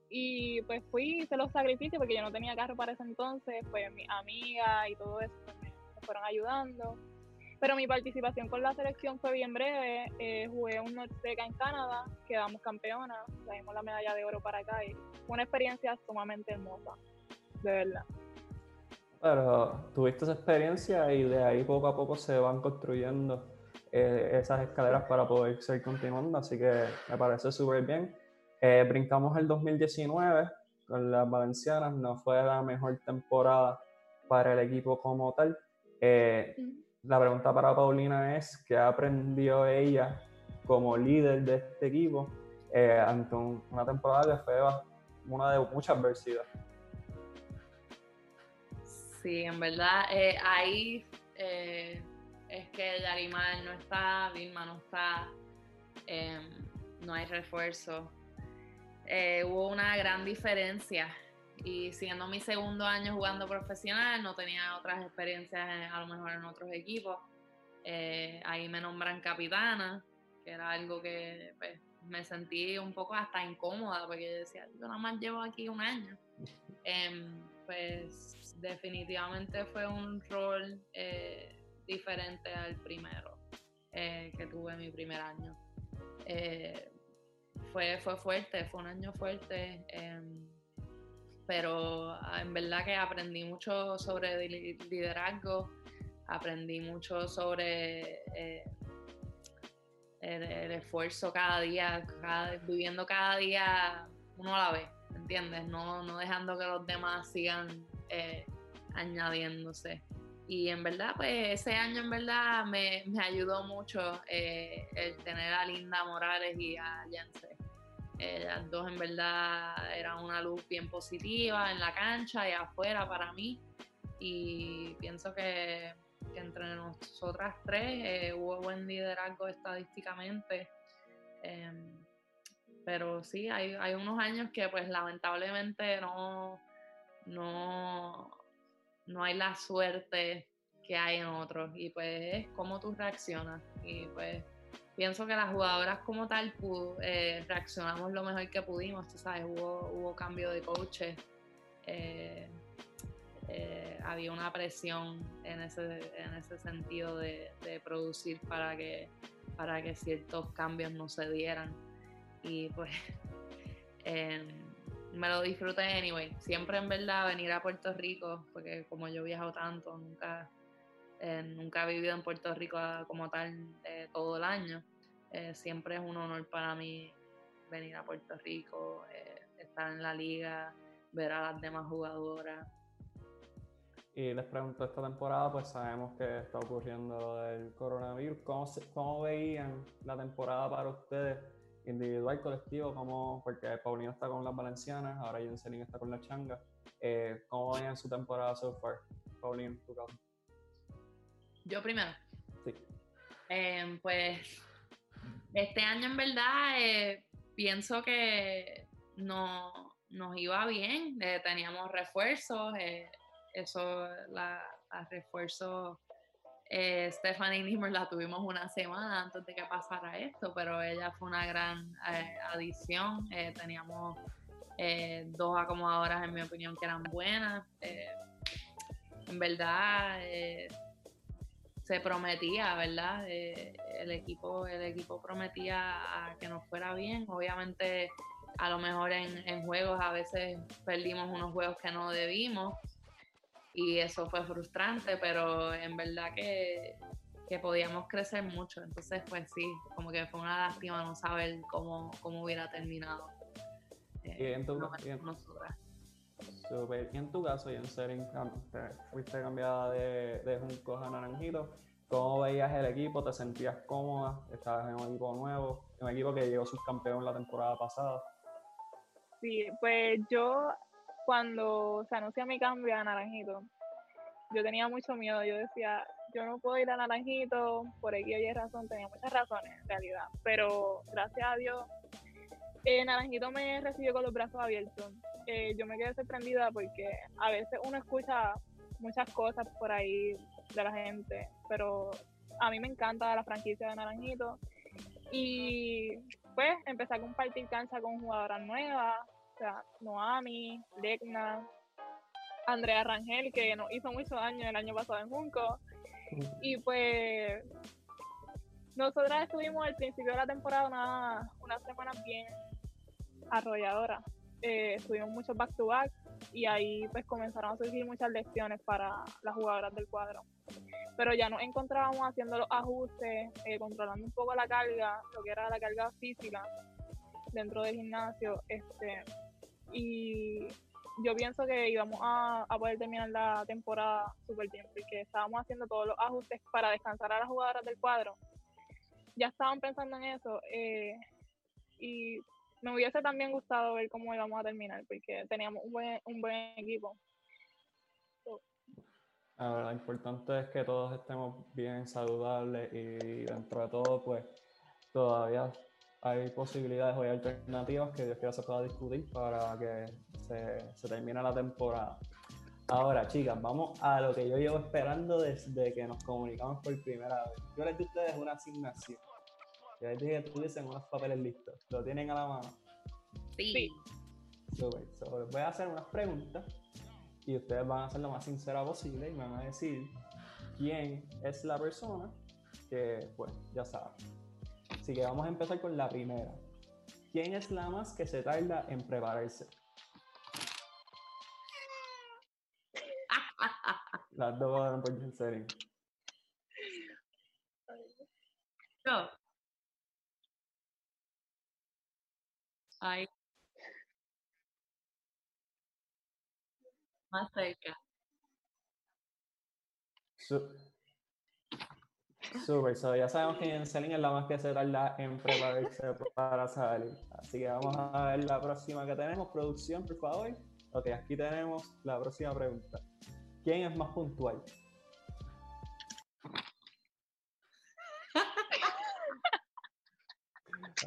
Y pues fui, hice los sacrificios porque yo no tenía carro para ese entonces, pues mi amiga y todo eso me, fueron ayudando. Pero mi participación con la selección fue bien breve. Eh, jugué un Norteca en Canadá, quedamos campeonas, trajimos la medalla de oro para acá y fue una experiencia sumamente hermosa, de verdad. Pero tuviste esa experiencia y de ahí poco a poco se van construyendo eh, esas escaleras para poder seguir continuando, así que me parece súper bien. Eh, brincamos el 2019 con las Valencianas, no fue la mejor temporada para el equipo como tal. Eh, la pregunta para Paulina es, ¿qué aprendió ella como líder de este equipo eh, ante una temporada que fue una de mucha adversidad? Sí, en verdad, eh, ahí eh, es que Yarimar no está, Vilma no está, em, no hay refuerzo. hubo una gran diferencia y siendo mi segundo año jugando profesional, no tenía otras experiencias a lo mejor en otros equipos. Eh, ahí me nombran capitana, que era algo que pues, me sentí un poco hasta incómoda, porque yo decía, yo nada más llevo aquí un año. Em, pues definitivamente fue un rol eh, diferente al primero eh, que tuve mi primer año. fue, fue fuerte, fue un año fuerte. Pero ah, en verdad que aprendí mucho sobre liderazgo, aprendí mucho sobre eh, el, esfuerzo cada día, viviendo cada día uno a la vez, ¿entiendes? No, no dejando que los demás sigan eh, añadiéndose. Y en verdad, pues ese año en verdad me, ayudó mucho eh, el tener a Linda Morales y a Jensen eh, las dos en verdad eran una luz bien positiva en la cancha y afuera para mí. Y pienso que, entre nosotras tres eh, hubo buen liderazgo estadísticamente. Em, pero sí, hay, hay, unos años que pues lamentablemente no, no, no hay la suerte que hay en otros. Y pues es cómo tú reaccionas. Y pues pienso que las jugadoras como tal eh, reaccionamos lo mejor que pudimos, tú sabes, hubo, hubo cambio de coaches, eh, eh, había una presión en ese, en ese sentido de, producir para que, para que ciertos cambios no se dieran. Y pues em, me lo disfruté anyway, siempre en verdad venir a Puerto Rico, porque como yo he viajado tanto, nunca eh, nunca he vivido en Puerto Rico ah, como tal eh, todo el año. Eh, siempre es un honor para mí venir a Puerto Rico, estar en la liga, ver a las demás jugadoras. Y les pregunto, esta temporada pues sabemos que está ocurriendo el coronavirus. ¿Cómo, cómo veían la temporada para ustedes, individual, colectivo? ¿Cómo, porque Paulino está con las Valencianas, ahora Jensen está con la Changa. ¿Cómo veían su temporada so far? Paulino, tu caso. Yo primero. Sí. Em, pues este año en verdad eh, pienso que no, nos iba bien, eh, teníamos refuerzos, eh, eso, la, refuerzo Stephanie Nimmer la tuvimos una semana antes de que pasara esto, pero ella fue una gran adición, teníamos dos acomodadoras en mi opinión que eran buenas, en verdad se prometía, ¿verdad? Eh, el, equipo, el equipo prometía a que nos fuera bien. Obviamente, a lo mejor en, juegos a veces perdimos unos juegos que no debimos y eso fue frustrante, pero en verdad que, podíamos crecer mucho. Entonces, pues sí, como que fue una lástima no saber cómo, cómo hubiera terminado. Eh, en tu, Super. Y en tu caso, y en Sering, fuiste cambiada de, de Juncos a Naranjito. ¿Cómo veías el equipo? ¿Te sentías cómoda? ¿Estabas en un equipo nuevo? Un equipo que llegó subcampeón la temporada pasada. Sí, pues yo cuando se anuncia mi cambio a Naranjito, yo tenía mucho miedo. Yo decía, yo no puedo ir a Naranjito, por aquí hay razón, tenía muchas razones en realidad. Pero gracias a Dios, eh, Naranjito me recibió con los brazos abiertos. Eh, yo me quedé sorprendida porque a veces uno escucha muchas cosas por ahí de la gente, pero a mí me encanta la franquicia de Naranjito. Y pues empecé a compartir cancha con jugadoras nuevas, o sea, Noami, Legna, Andrea Rangel, que nos hizo mucho daño el año pasado en Junco, Y pues nosotras estuvimos al principio de la temporada una, unas semanas bien arrolladoras. Eh, estuvimos muchos back to back y ahí pues comenzaron a surgir muchas lecciones para las jugadoras del cuadro. Pero ya nos encontrábamos haciendo los ajustes, eh, controlando un poco la carga, lo que era la carga física dentro del gimnasio. Este, y yo pienso que íbamos a, poder terminar la temporada súper bien, porque estábamos haciendo todos los ajustes para descansar a las jugadoras del cuadro. Ya estaban pensando en eso. Eh, y me hubiese también gustado ver cómo íbamos a terminar, porque teníamos un buen, un buen equipo. lo importante es que todos estemos bien saludables y dentro de todo, pues todavía hay posibilidades o hay alternativas que Dios quiera se pueda discutir para que se, se termine la temporada. Ahora, chicas, vamos a lo que yo llevo esperando desde que nos comunicamos por primera vez. Yo les di a ustedes una asignación. Yo les dije que tuviesen unos papeles listos. ¿Lo tienen a la mano? Sí. Super. les voy a hacer unas preguntas y ustedes van a ser lo más sincera posible y me van a decir quién es la persona que, pues, ya saben. Así que vamos a empezar con la primera. ¿Quién es la más que se tarda en prepararse? Las dos van por serio. Yo. Ay. Más cerca. Super, so ya sabemos que Jenselin es la más que se tarda en prepararse para salir. Así que vamos a ver la próxima que tenemos. Producción, por favor. Ok, aquí tenemos la próxima pregunta. ¿Quién es más puntual?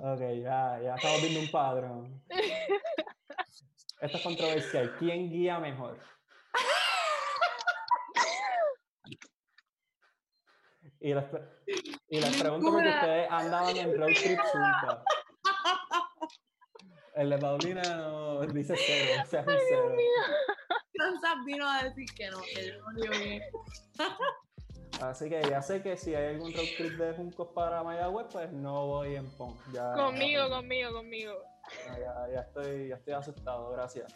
Ok, ya, ya estamos viendo un patrón. Esto es controversial. ¿Quién guía mejor? Y les, y les pregunto porque ustedes andaban en road trip juntas. El de Paulina no dice cero, o sea, un cero. Kansas vino a decir que no, que yo no bien. Así que ya sé que si hay algún road trip de Juncos para Mayagüez, pues no voy en PON. Ya, conmigo, conmigo, conmigo. Ya, ya, estoy, ya estoy asustado, gracias.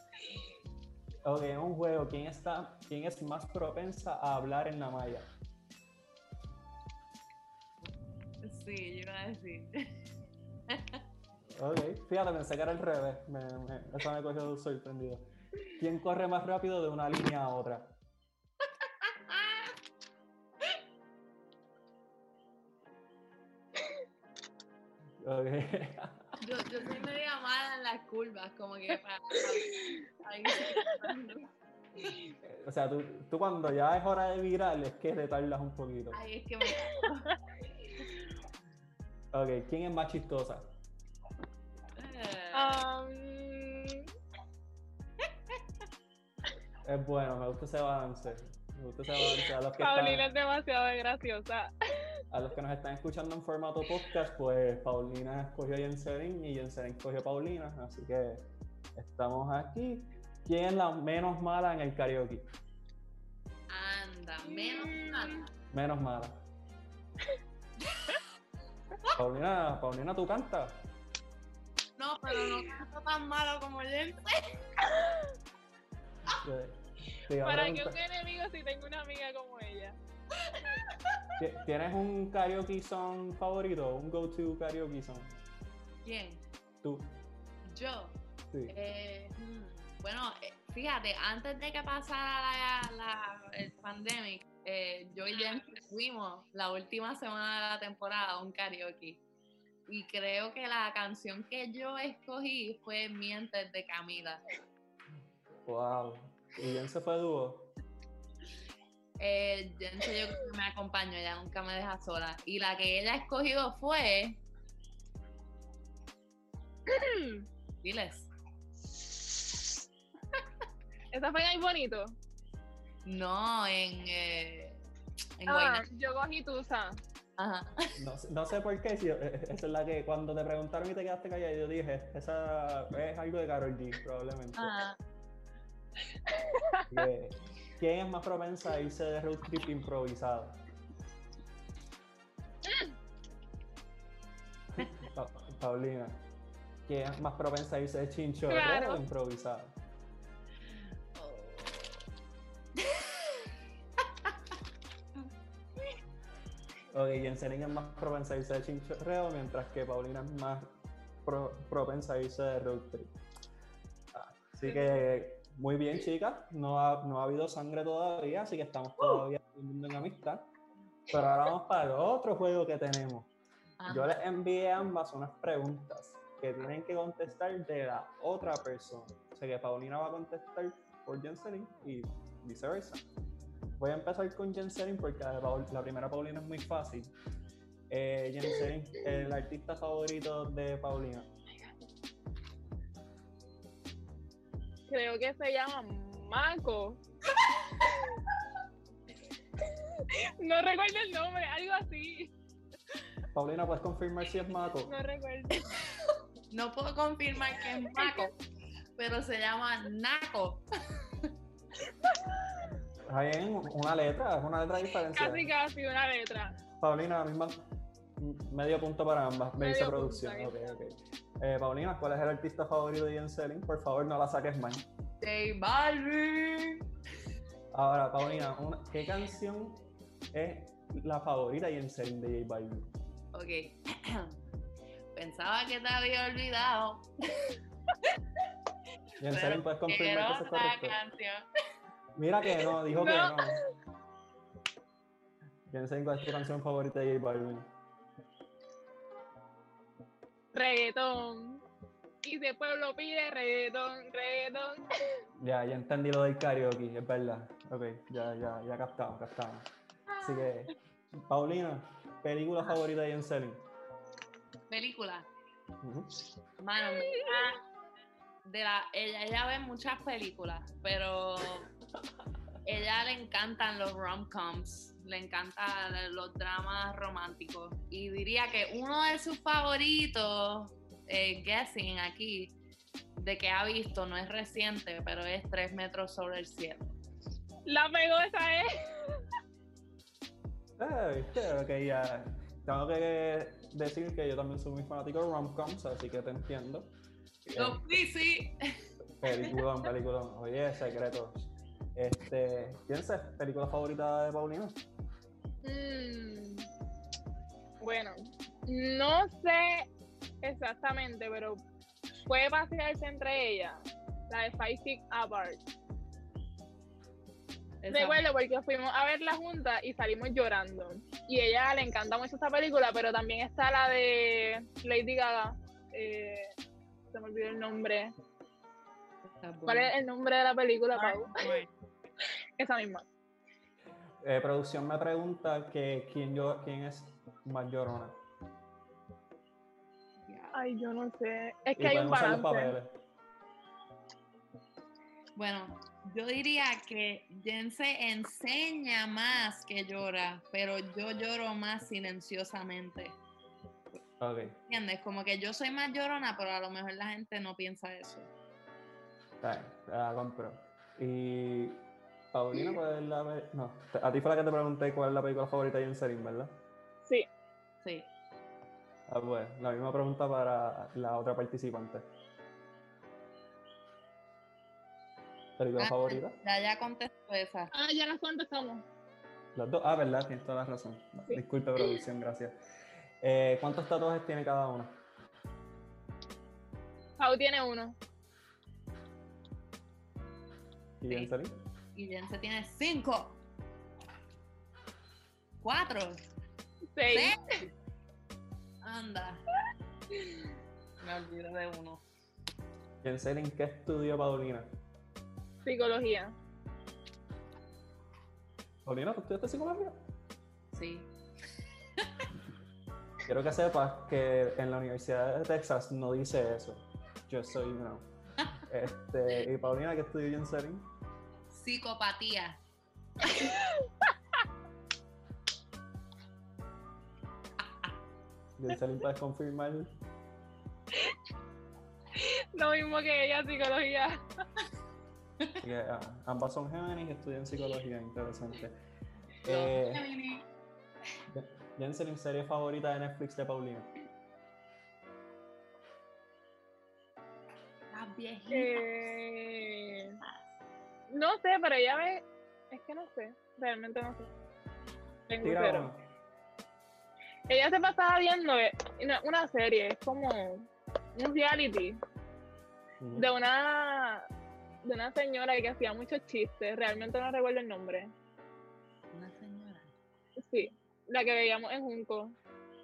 Ok, en un juego, ¿quién, está, ¿quién es más propensa a hablar en la malla? Sí, yo iba a decir. ok, fíjate, pensé que era al revés. Me, me, eso me cogió sorprendido. ¿Quién corre más rápido de una línea a otra? Okay. Yo, yo soy media mala en las curvas, como que para... o sea, tú, tú, cuando ya es hora de virar es que te tardas un poquito. Ay, es que me... ok, ¿quién es más chistosa? Um... Es bueno, me gusta ese balance. Me gusta ese balance. A los que Paulina es demasiado graciosa. A los que nos están escuchando en formato podcast, pues Paulina escogió a Jenserin y Jenserin escogió a Paulina. Así que estamos aquí. ¿Quién es la menos mala en el karaoke? Anda, menos mala. Menos mala. Paulina, Paulina, ¿tú cantas? No, pero no canto tan malo como Jensen. ¿Para qué un enemigo si tengo una amiga como ella? ¿Tienes un karaoke song favorito? ¿Un go-to karaoke song? ¿Quién? Tú. ¿Yo? Sí. Eh, hmm, bueno, eh, fíjate, antes de que pasara la, el pandemic, eh, yo y Jen fuimos la última semana de la temporada a un karaoke. Y creo que la canción que yo escogí fue Mientes de Camila. Wow. ¿Y Jen se fue dúo? Eh, yo creo que me acompañó, ella nunca me deja sola. Y la que ella ha escogido fue. Diles. ¿Esa fue en Bonito? No, en. Eh, en ah, yo cogí Tusa. Ajá. No, no, sé por qué, si, eh, esa es la que cuando te preguntaron y te quedaste callada, yo dije, esa es algo de Carol G, probablemente. Ajá. ¿Quién es más propensa a irse de road trip improvisado? Paulina, ¿quién es más propensa a irse de chinchorro claro. o improvisado? Ok, Jensen es más propensa a irse de chinchorreo, mientras que Paulina es más pro propensa a irse de road trip. Ah, así que muy bien, chicas. No ha, no ha habido sangre todavía, así que estamos todavía todo el mundo en amistad. Pero ahora vamos para el otro juego que tenemos. Ajá. Yo les envié a ambas unas preguntas que tienen que contestar de la otra persona. O sea que Paulina va a contestar por Jenselin y viceversa. Voy a empezar con Jenselin porque la primera Paulina es muy fácil. Eh, Jenselin, el artista favorito de Paulina. Creo que se llama Mako. no recuerdo el nombre, algo así. Paulina, ¿puedes confirmar si es Mako? No recuerdo. No puedo confirmar que es Maco, pero se llama Naco. Está bien, una letra, es una letra de diferencia. Casi, casi una letra. Paulina, la misma, medio punto para ambas, me dice producción. punto, Ok, ok. Eh, Paulina, ¿cuál es el artista favorito de Jenselin? Por favor, no la saques mal. J Balvin. Ahora, Paulina, una- ¿qué canción es la favorita de Jenselin de J Balvin? Ok. Pensaba que te había olvidado. Jenselin, ¿puedes confirmar que eso es correcto? canción. Mira que no, dijo que No. no. Jenselin, ¿cuál es tu canción favorita de J Balvin? Reggaetón. Y si el pueblo pide reggaetón, reggaetón. Ya, ya entendí lo del karaoke, es verdad. Ok, ya, ya, ya captamos, captamos. Así que, Paulina, película favorita de Jenselin. Película. Ujú. Mano, de la, ella, ella ve muchas películas, pero ella le encantan los rom-coms, le encantan los dramas románticos. Y diría que uno de sus favoritos, eh, guessing aquí, de que ha visto, no es reciente, pero es Tres metros sobre el cielo. La pegó esa es. Ah, viste, ok, ya. Tengo que decir que yo también soy muy fanático de rom-coms, así que te entiendo. Yo, sí, sí. Peliculón, peliculón. Oye, secretos. Este, ¿quién es película favorita de Paulina? Mm, Bueno, no sé exactamente, pero puede pasearse entre ellas. La de Five Feet Apart. Esa- Recuerdo porque fuimos a verla juntas y salimos llorando. Y a ella le encanta mucho esta película, pero también está la de Lady Gaga. Eh, se me olvidó el nombre. ¿Cuál es el nombre de la película, Pau? Ay, Esa misma. Eh, producción me pregunta que quién, yo, quién es más llorona. Ay, yo no sé. Es Y que hay un balance. Bueno, yo diría que Jen se enseña más que llora, pero yo lloro más silenciosamente. Ok. ¿Entiendes? Como que yo soy más llorona, pero a lo mejor la gente no piensa eso. Está bien, te la compro. Y Paulina, ¿cuál es la No, a ti fue la que te pregunté cuál es la película favorita de Jenselin, ¿verdad? Sí. Sí. Ah, pues, la misma pregunta para la otra participante. ¿Película Ah, favorita? Ya, ya contesto esa. Ah, ya las contestamos. Las dos. Ah, ¿verdad? Tienes toda la razón. Sí. Disculpe, producción, gracias. Eh, ¿Cuántos tatuajes tiene cada una? Pau tiene uno. ¿Y Sí. Jenselin? Y Jen se tiene cinco. Cuatro. Seis. Seis. Anda. Me olvidé de uno. Jenselin, ¿qué estudió Paulina? Psicología. Paulina, ¿tú estudiaste psicología? Sí. Quiero que sepas que en la Universidad de Texas no dice eso. Yo soy, you know. Este, y Paulina, ¿qué estudió Jenselin? Psicopatía. Jenselin, ¿puedes confirmar? Lo mismo que ella, psicología. Ah, ambas son Géminis y estudian psicología, interesante. Eh, Jenselin, serie favorita de Netflix de Paulina. viejita. Eh, no sé, pero ella ve. Es que no sé. Realmente no sé. Tengo Tira cero. uno. Ella se pasaba viendo eh, una, serie, es como un reality de una de una señora que hacía muchos chistes. Realmente no recuerdo el nombre. Una señora. Sí, la que veíamos en Junco.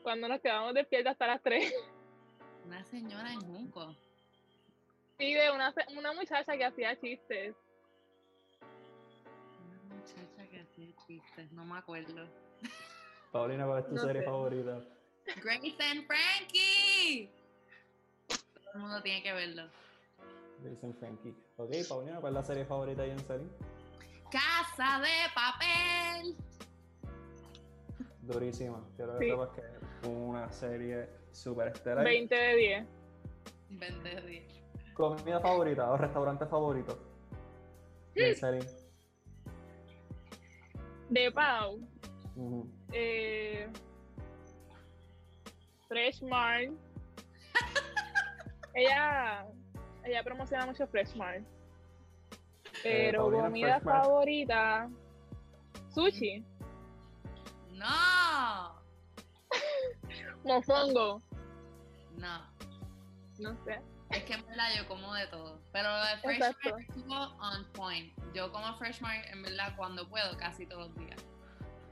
Cuando nos quedamos despiertas hasta las 3. Una señora en Junco. Sí, de una, se- una muchacha que hacía chistes. Que chistes, no me acuerdo. Paulina, ¿cuál es tu No serie sé. favorita? Grace and Frankie. Todo el mundo tiene que verlo. Dicen Frankie. Ok, Paulina, ¿cuál es la serie favorita de Jensen? Casa de papel. Durísima. Quiero que Sí. sepas que es una serie súper estelar. 20 de 10. 20 de 10. ¿Comida favorita o restaurante favorito? Jensen. De Pau. Ujú. Eh, Fresh Mart. ella, ella promociona mucho Fresh Mart. Pero comida Fresh Mart. favorita. Sushi. No. Mofongo. No. No sé. Es que en verdad yo como de todo. Pero lo de Fresh Mart Exacto. estuvo on point. Yo como Fresh Mart en verdad cuando puedo, casi todos los días.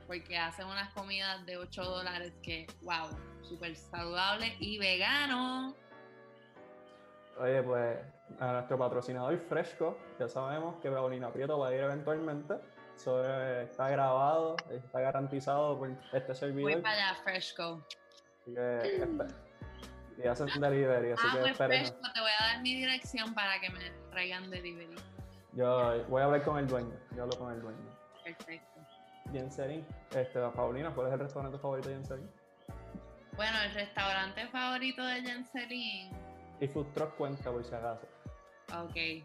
Porque hacen unas comidas de 8 dólares que, wow, súper saludable y vegano. Oye, pues a nuestro patrocinador Fresco, ya sabemos que Paulina Prieto va a ir eventualmente. Eso eh, está grabado, está garantizado por este Voy servidor. para allá, Freshco. Así que, espe- y hacen delivery, así Ah, que pues esperen. Freshco, te voy a dar mi dirección para que me traigan delivery. Yo voy a hablar con el dueño. Yo hablo con el dueño. Perfecto. Jenserin, este, Paulina, ¿cuál es el restaurante favorito de Jenserin? Bueno, el restaurante favorito de Jenselin. Y Food Truck cuenta por si acaso. Ok.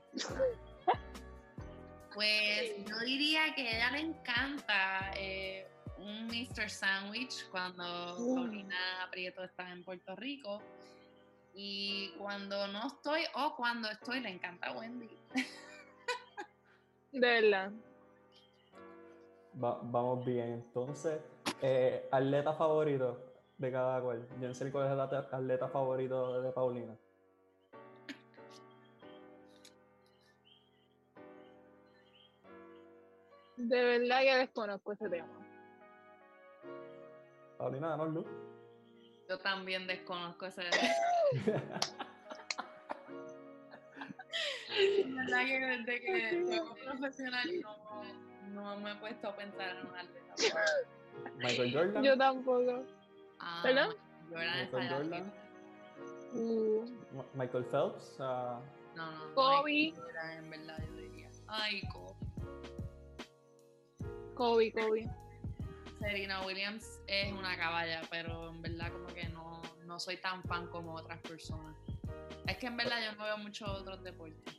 Pues yo diría que a ella le encanta eh, un Mr. Sandwich cuando. Paulina Prieto está en Puerto Rico. Y cuando no estoy o cuando estoy, le encanta Wendy. De verdad. Va- vamos bien, entonces, eh, atleta favorito de cada cual. Jensen, ¿cuál es el atleta- favorito de Paulina? De verdad que desconozco ese tema. Paulina, danos luz. Yo también desconozco ese. Es verdad que desde que juego profesional no, no me he puesto a pensar en un atleta. Michael Jordan. Yo tampoco. Ah, ¿Perdón? Michael Jordan. Uh, Michael Phelps. ah, No, no. Kobe. Jordan, en verdad, yo diría. Ay, Kobe. Kobe, Kobe. Serena Williams es una caballa, pero en verdad como que no, no soy tan fan como otras personas. Es que en verdad yo no veo muchos otros deportes.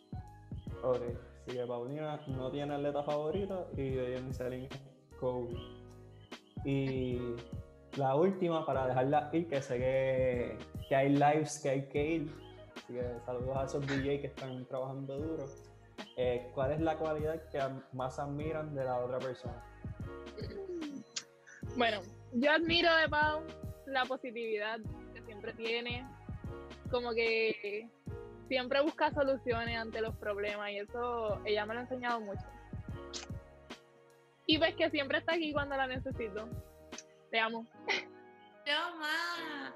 ok, así que Paulina no tiene atleta favorito y de Jensen Kobe. Y la última, para dejarla ir, que sé que, que hay lives que hay que ir. Así que saludos a esos DJ que están trabajando duro. Eh, ¿Cuál es la cualidad que más admiran de la otra persona? Bueno, yo admiro de Pau la positividad siempre tiene, como que siempre busca soluciones ante los problemas y eso ella me lo ha enseñado mucho. Y pues que siempre está aquí cuando la necesito. Te amo. Yo más.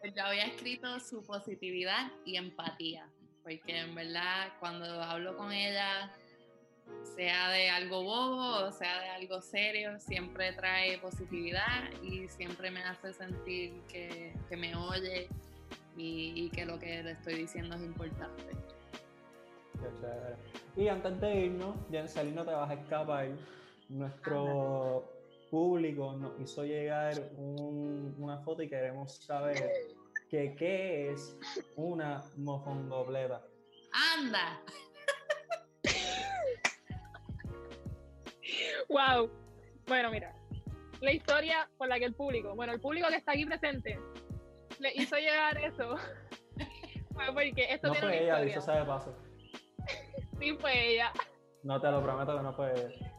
Pues Yo había escrito su positividad y empatía, porque en verdad cuando hablo con ella, sea de algo bobo o sea de algo serio, siempre trae positividad y siempre me hace sentir que, que me oye y, y que lo que le estoy diciendo es importante. Y antes de irnos, Jensen, no te vas a escapar. Nuestro público nos hizo llegar un- una foto y queremos saber que qué es una mofondopleta. ¡Anda! Wow. Bueno, mira, la historia por la que el público, bueno, el público que está aquí presente, le hizo llegar eso Fue porque esto No tiene fue ella, sea de paso. Sí, fue ella. No te lo prometo que no fue ella.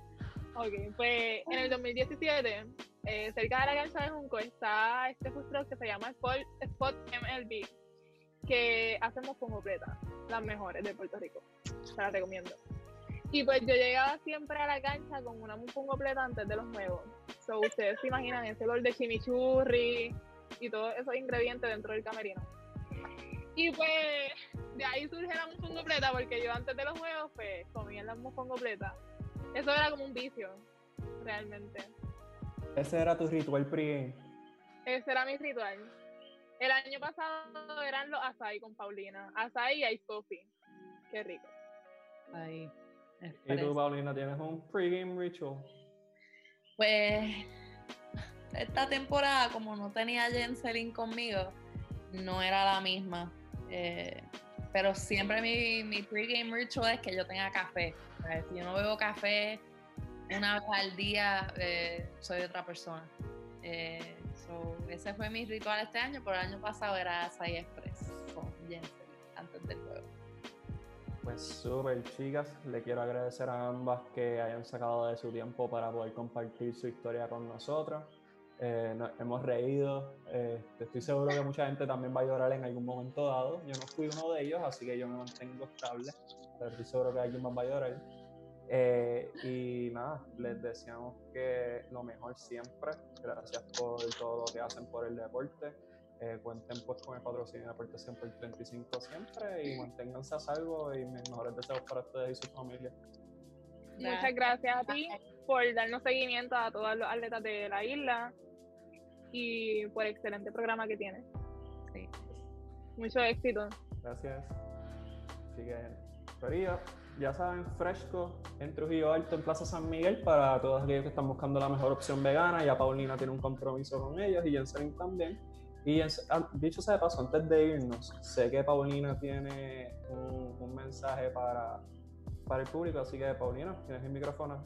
Ok, pues en el 2017, eh, cerca de la cancha de Junco está este food truck que se llama Spot, Spot MLB, que hacemos con completa, las mejores de Puerto Rico. Se las recomiendo. Y pues yo llegaba siempre a la cancha con una pongo completa antes de los juegos. So, ustedes se imaginan ese olor de chimichurri y todos esos ingredientes dentro del camerino. Y pues de ahí surge la mufón completa porque yo antes de los juegos pues comía la mufón completa. Eso era como un vicio, realmente. Ese era tu ritual pregame. Ese era mi ritual. El año pasado eran los açaí con Paulina. Açaí y ice coffee. Qué rico. Ahí. Y tú, Paulina, tienes un pregame ritual. Pues esta temporada, como no tenía Jenselin conmigo, no era la misma. Eh, pero siempre mi, mi pregame ritual es que yo tenga café. Si yo no bebo café una vez al día, eh, soy otra persona. Eh, so, ese fue mi ritual este año, pero el año pasado era Açaí Express con Jenselin antes del juego. Pues súper chicas, le quiero agradecer a ambas que hayan sacado de su tiempo para poder compartir su historia con nosotros. Eh, nos hemos reído, eh, estoy seguro que mucha gente también va a llorar en algún momento dado. Yo no fui uno de ellos, así que yo me mantengo estable, pero estoy seguro que alguien más va a llorar. Eh, y nada, les deseamos que lo mejor siempre. Gracias por todo lo que hacen por el deporte. Eh, cuenten pues con el patrocinio de 100 por 35 siempre y manténganse a salvo y mis mejores deseos para ustedes y su familia. Muchas gracias a ti por darnos seguimiento a todos los atletas de la isla y por el excelente programa que tienes. Sí. Mucho éxito. Gracias. Así que, Corillo, ya saben, Fresco en Trujillo Alto, en Plaza San Miguel, para todos aquellos que están buscando la mejor opción vegana. Ya Paulina tiene un compromiso con ellos y Jensen también. Y en- ah, dicho sea de paso, antes de irnos, sé que Paulina tiene un, un mensaje para, para el público, así que Paulina, tienes el micrófono.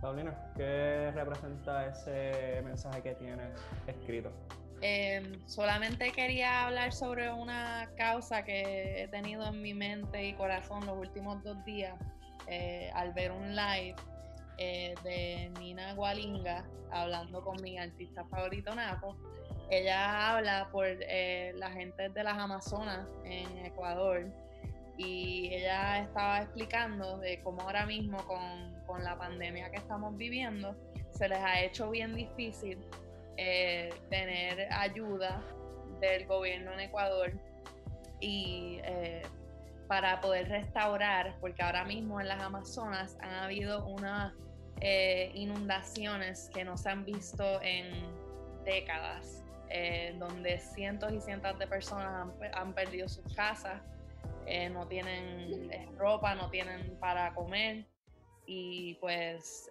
Paulina, ¿qué representa ese mensaje que tienes escrito? Eh, solamente quería hablar sobre una causa que he tenido en mi mente y corazón los últimos dos días eh, al ver un live eh, de Nina Gualinga hablando con mi artista favorito Napo. Ella habla por eh, la gente de las Amazonas en Ecuador y ella estaba explicando de cómo ahora mismo con, con la pandemia que estamos viviendo se les ha hecho bien difícil eh, tener ayuda del gobierno en Ecuador y para poder restaurar, porque ahora mismo en las Amazonas han habido unas eh, inundaciones que no se han visto en décadas, eh, donde cientos y cientos de personas han, pe- han perdido sus casas, eh, no tienen ropa, no tienen para comer y pues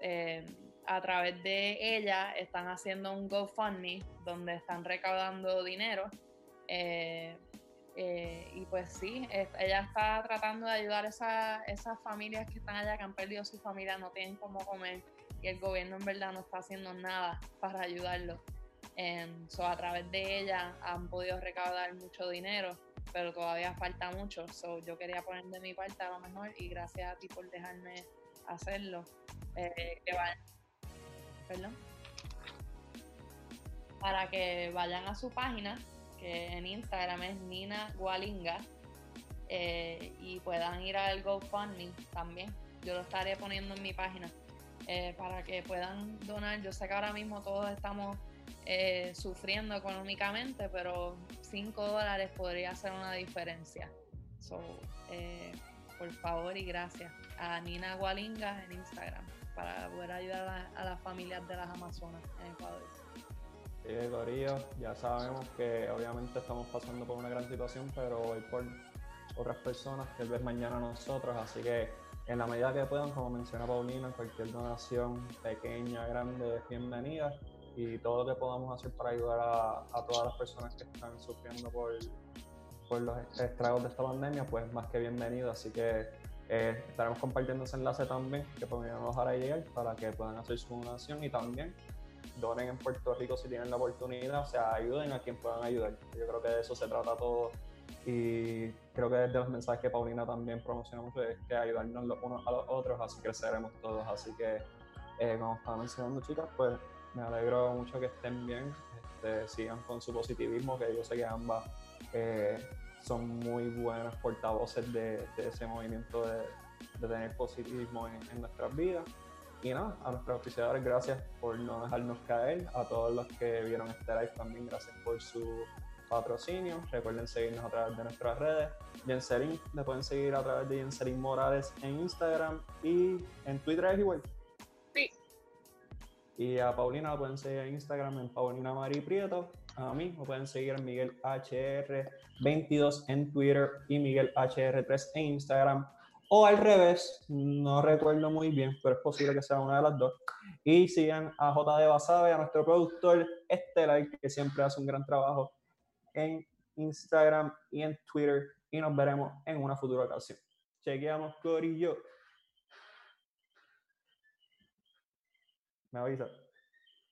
a través de ella están haciendo un GoFundMe donde están recaudando dinero. Eh, y pues sí, ella está tratando de ayudar a esa- esas familias que están allá, que han perdido su familia, no tienen cómo comer y el gobierno en verdad no está haciendo nada para ayudarlos. Em, so, a través de ella han podido recaudar mucho dinero, pero todavía falta mucho. So, yo quería poner de mi parte a lo mejor y gracias a ti por dejarme hacerlo. Eh, que vayan, perdón, para que vayan a su página, en Instagram es Nina Gualinga, eh, y puedan ir al GoFundMe también. Yo lo estaré poniendo en mi página eh, para que puedan donar. Yo sé que ahora mismo todos estamos eh, sufriendo económicamente, pero 5 dólares podría hacer una diferencia. Por favor y gracias a Nina Gualinga en Instagram para poder ayudar a las familias de las Amazonas en Ecuador. Sí, Corillo, ya sabemos que obviamente estamos pasando por una gran situación, pero hoy por otras personas, tal vez mañana nosotros, así que en la medida que puedan, como menciona Paulina, cualquier donación pequeña, grande, es bienvenida. Y todo lo que podamos hacer para ayudar a, todas las personas que están sufriendo por, los estragos de esta pandemia, pues más que bienvenido, así que eh, estaremos compartiendo ese enlace también que nos hará llegar para que puedan hacer su donación y también donen en Puerto Rico si tienen la oportunidad, o sea, ayuden a quien puedan ayudar. Yo creo que de eso se trata todo y creo que desde los mensajes que Paulina también promociona mucho es que ayudarnos los unos a los otros, así creceremos todos. Así que, eh, como estaba mencionando, chicas, pues me alegro mucho que estén bien, este, sigan con su positivismo, que yo sé que ambas eh, son muy buenas portavoces de, ese movimiento de, tener positivismo en, nuestras vidas. Y nada, a nuestros oficiadores, gracias por no dejarnos caer. A todos los que vieron este live también, gracias por su patrocinio. Recuerden seguirnos a través de nuestras redes. Jenserin, le pueden seguir a través de Jenserin Morales en Instagram y en Twitter es igual. Sí. Y a Paulina la pueden seguir en Instagram en Paulina Mari Prieto. A mí me pueden seguir en Miguel HR22 en Twitter y Miguel HR3 en Instagram. O al revés, no recuerdo muy bien, pero es posible que sea una de las dos. Y sigan a JD Basabe, a nuestro productor Estelar, que siempre hace un gran trabajo en Instagram y en Twitter. Y nos veremos en una futura ocasión. Chequeamos, Corillo. Me avisa.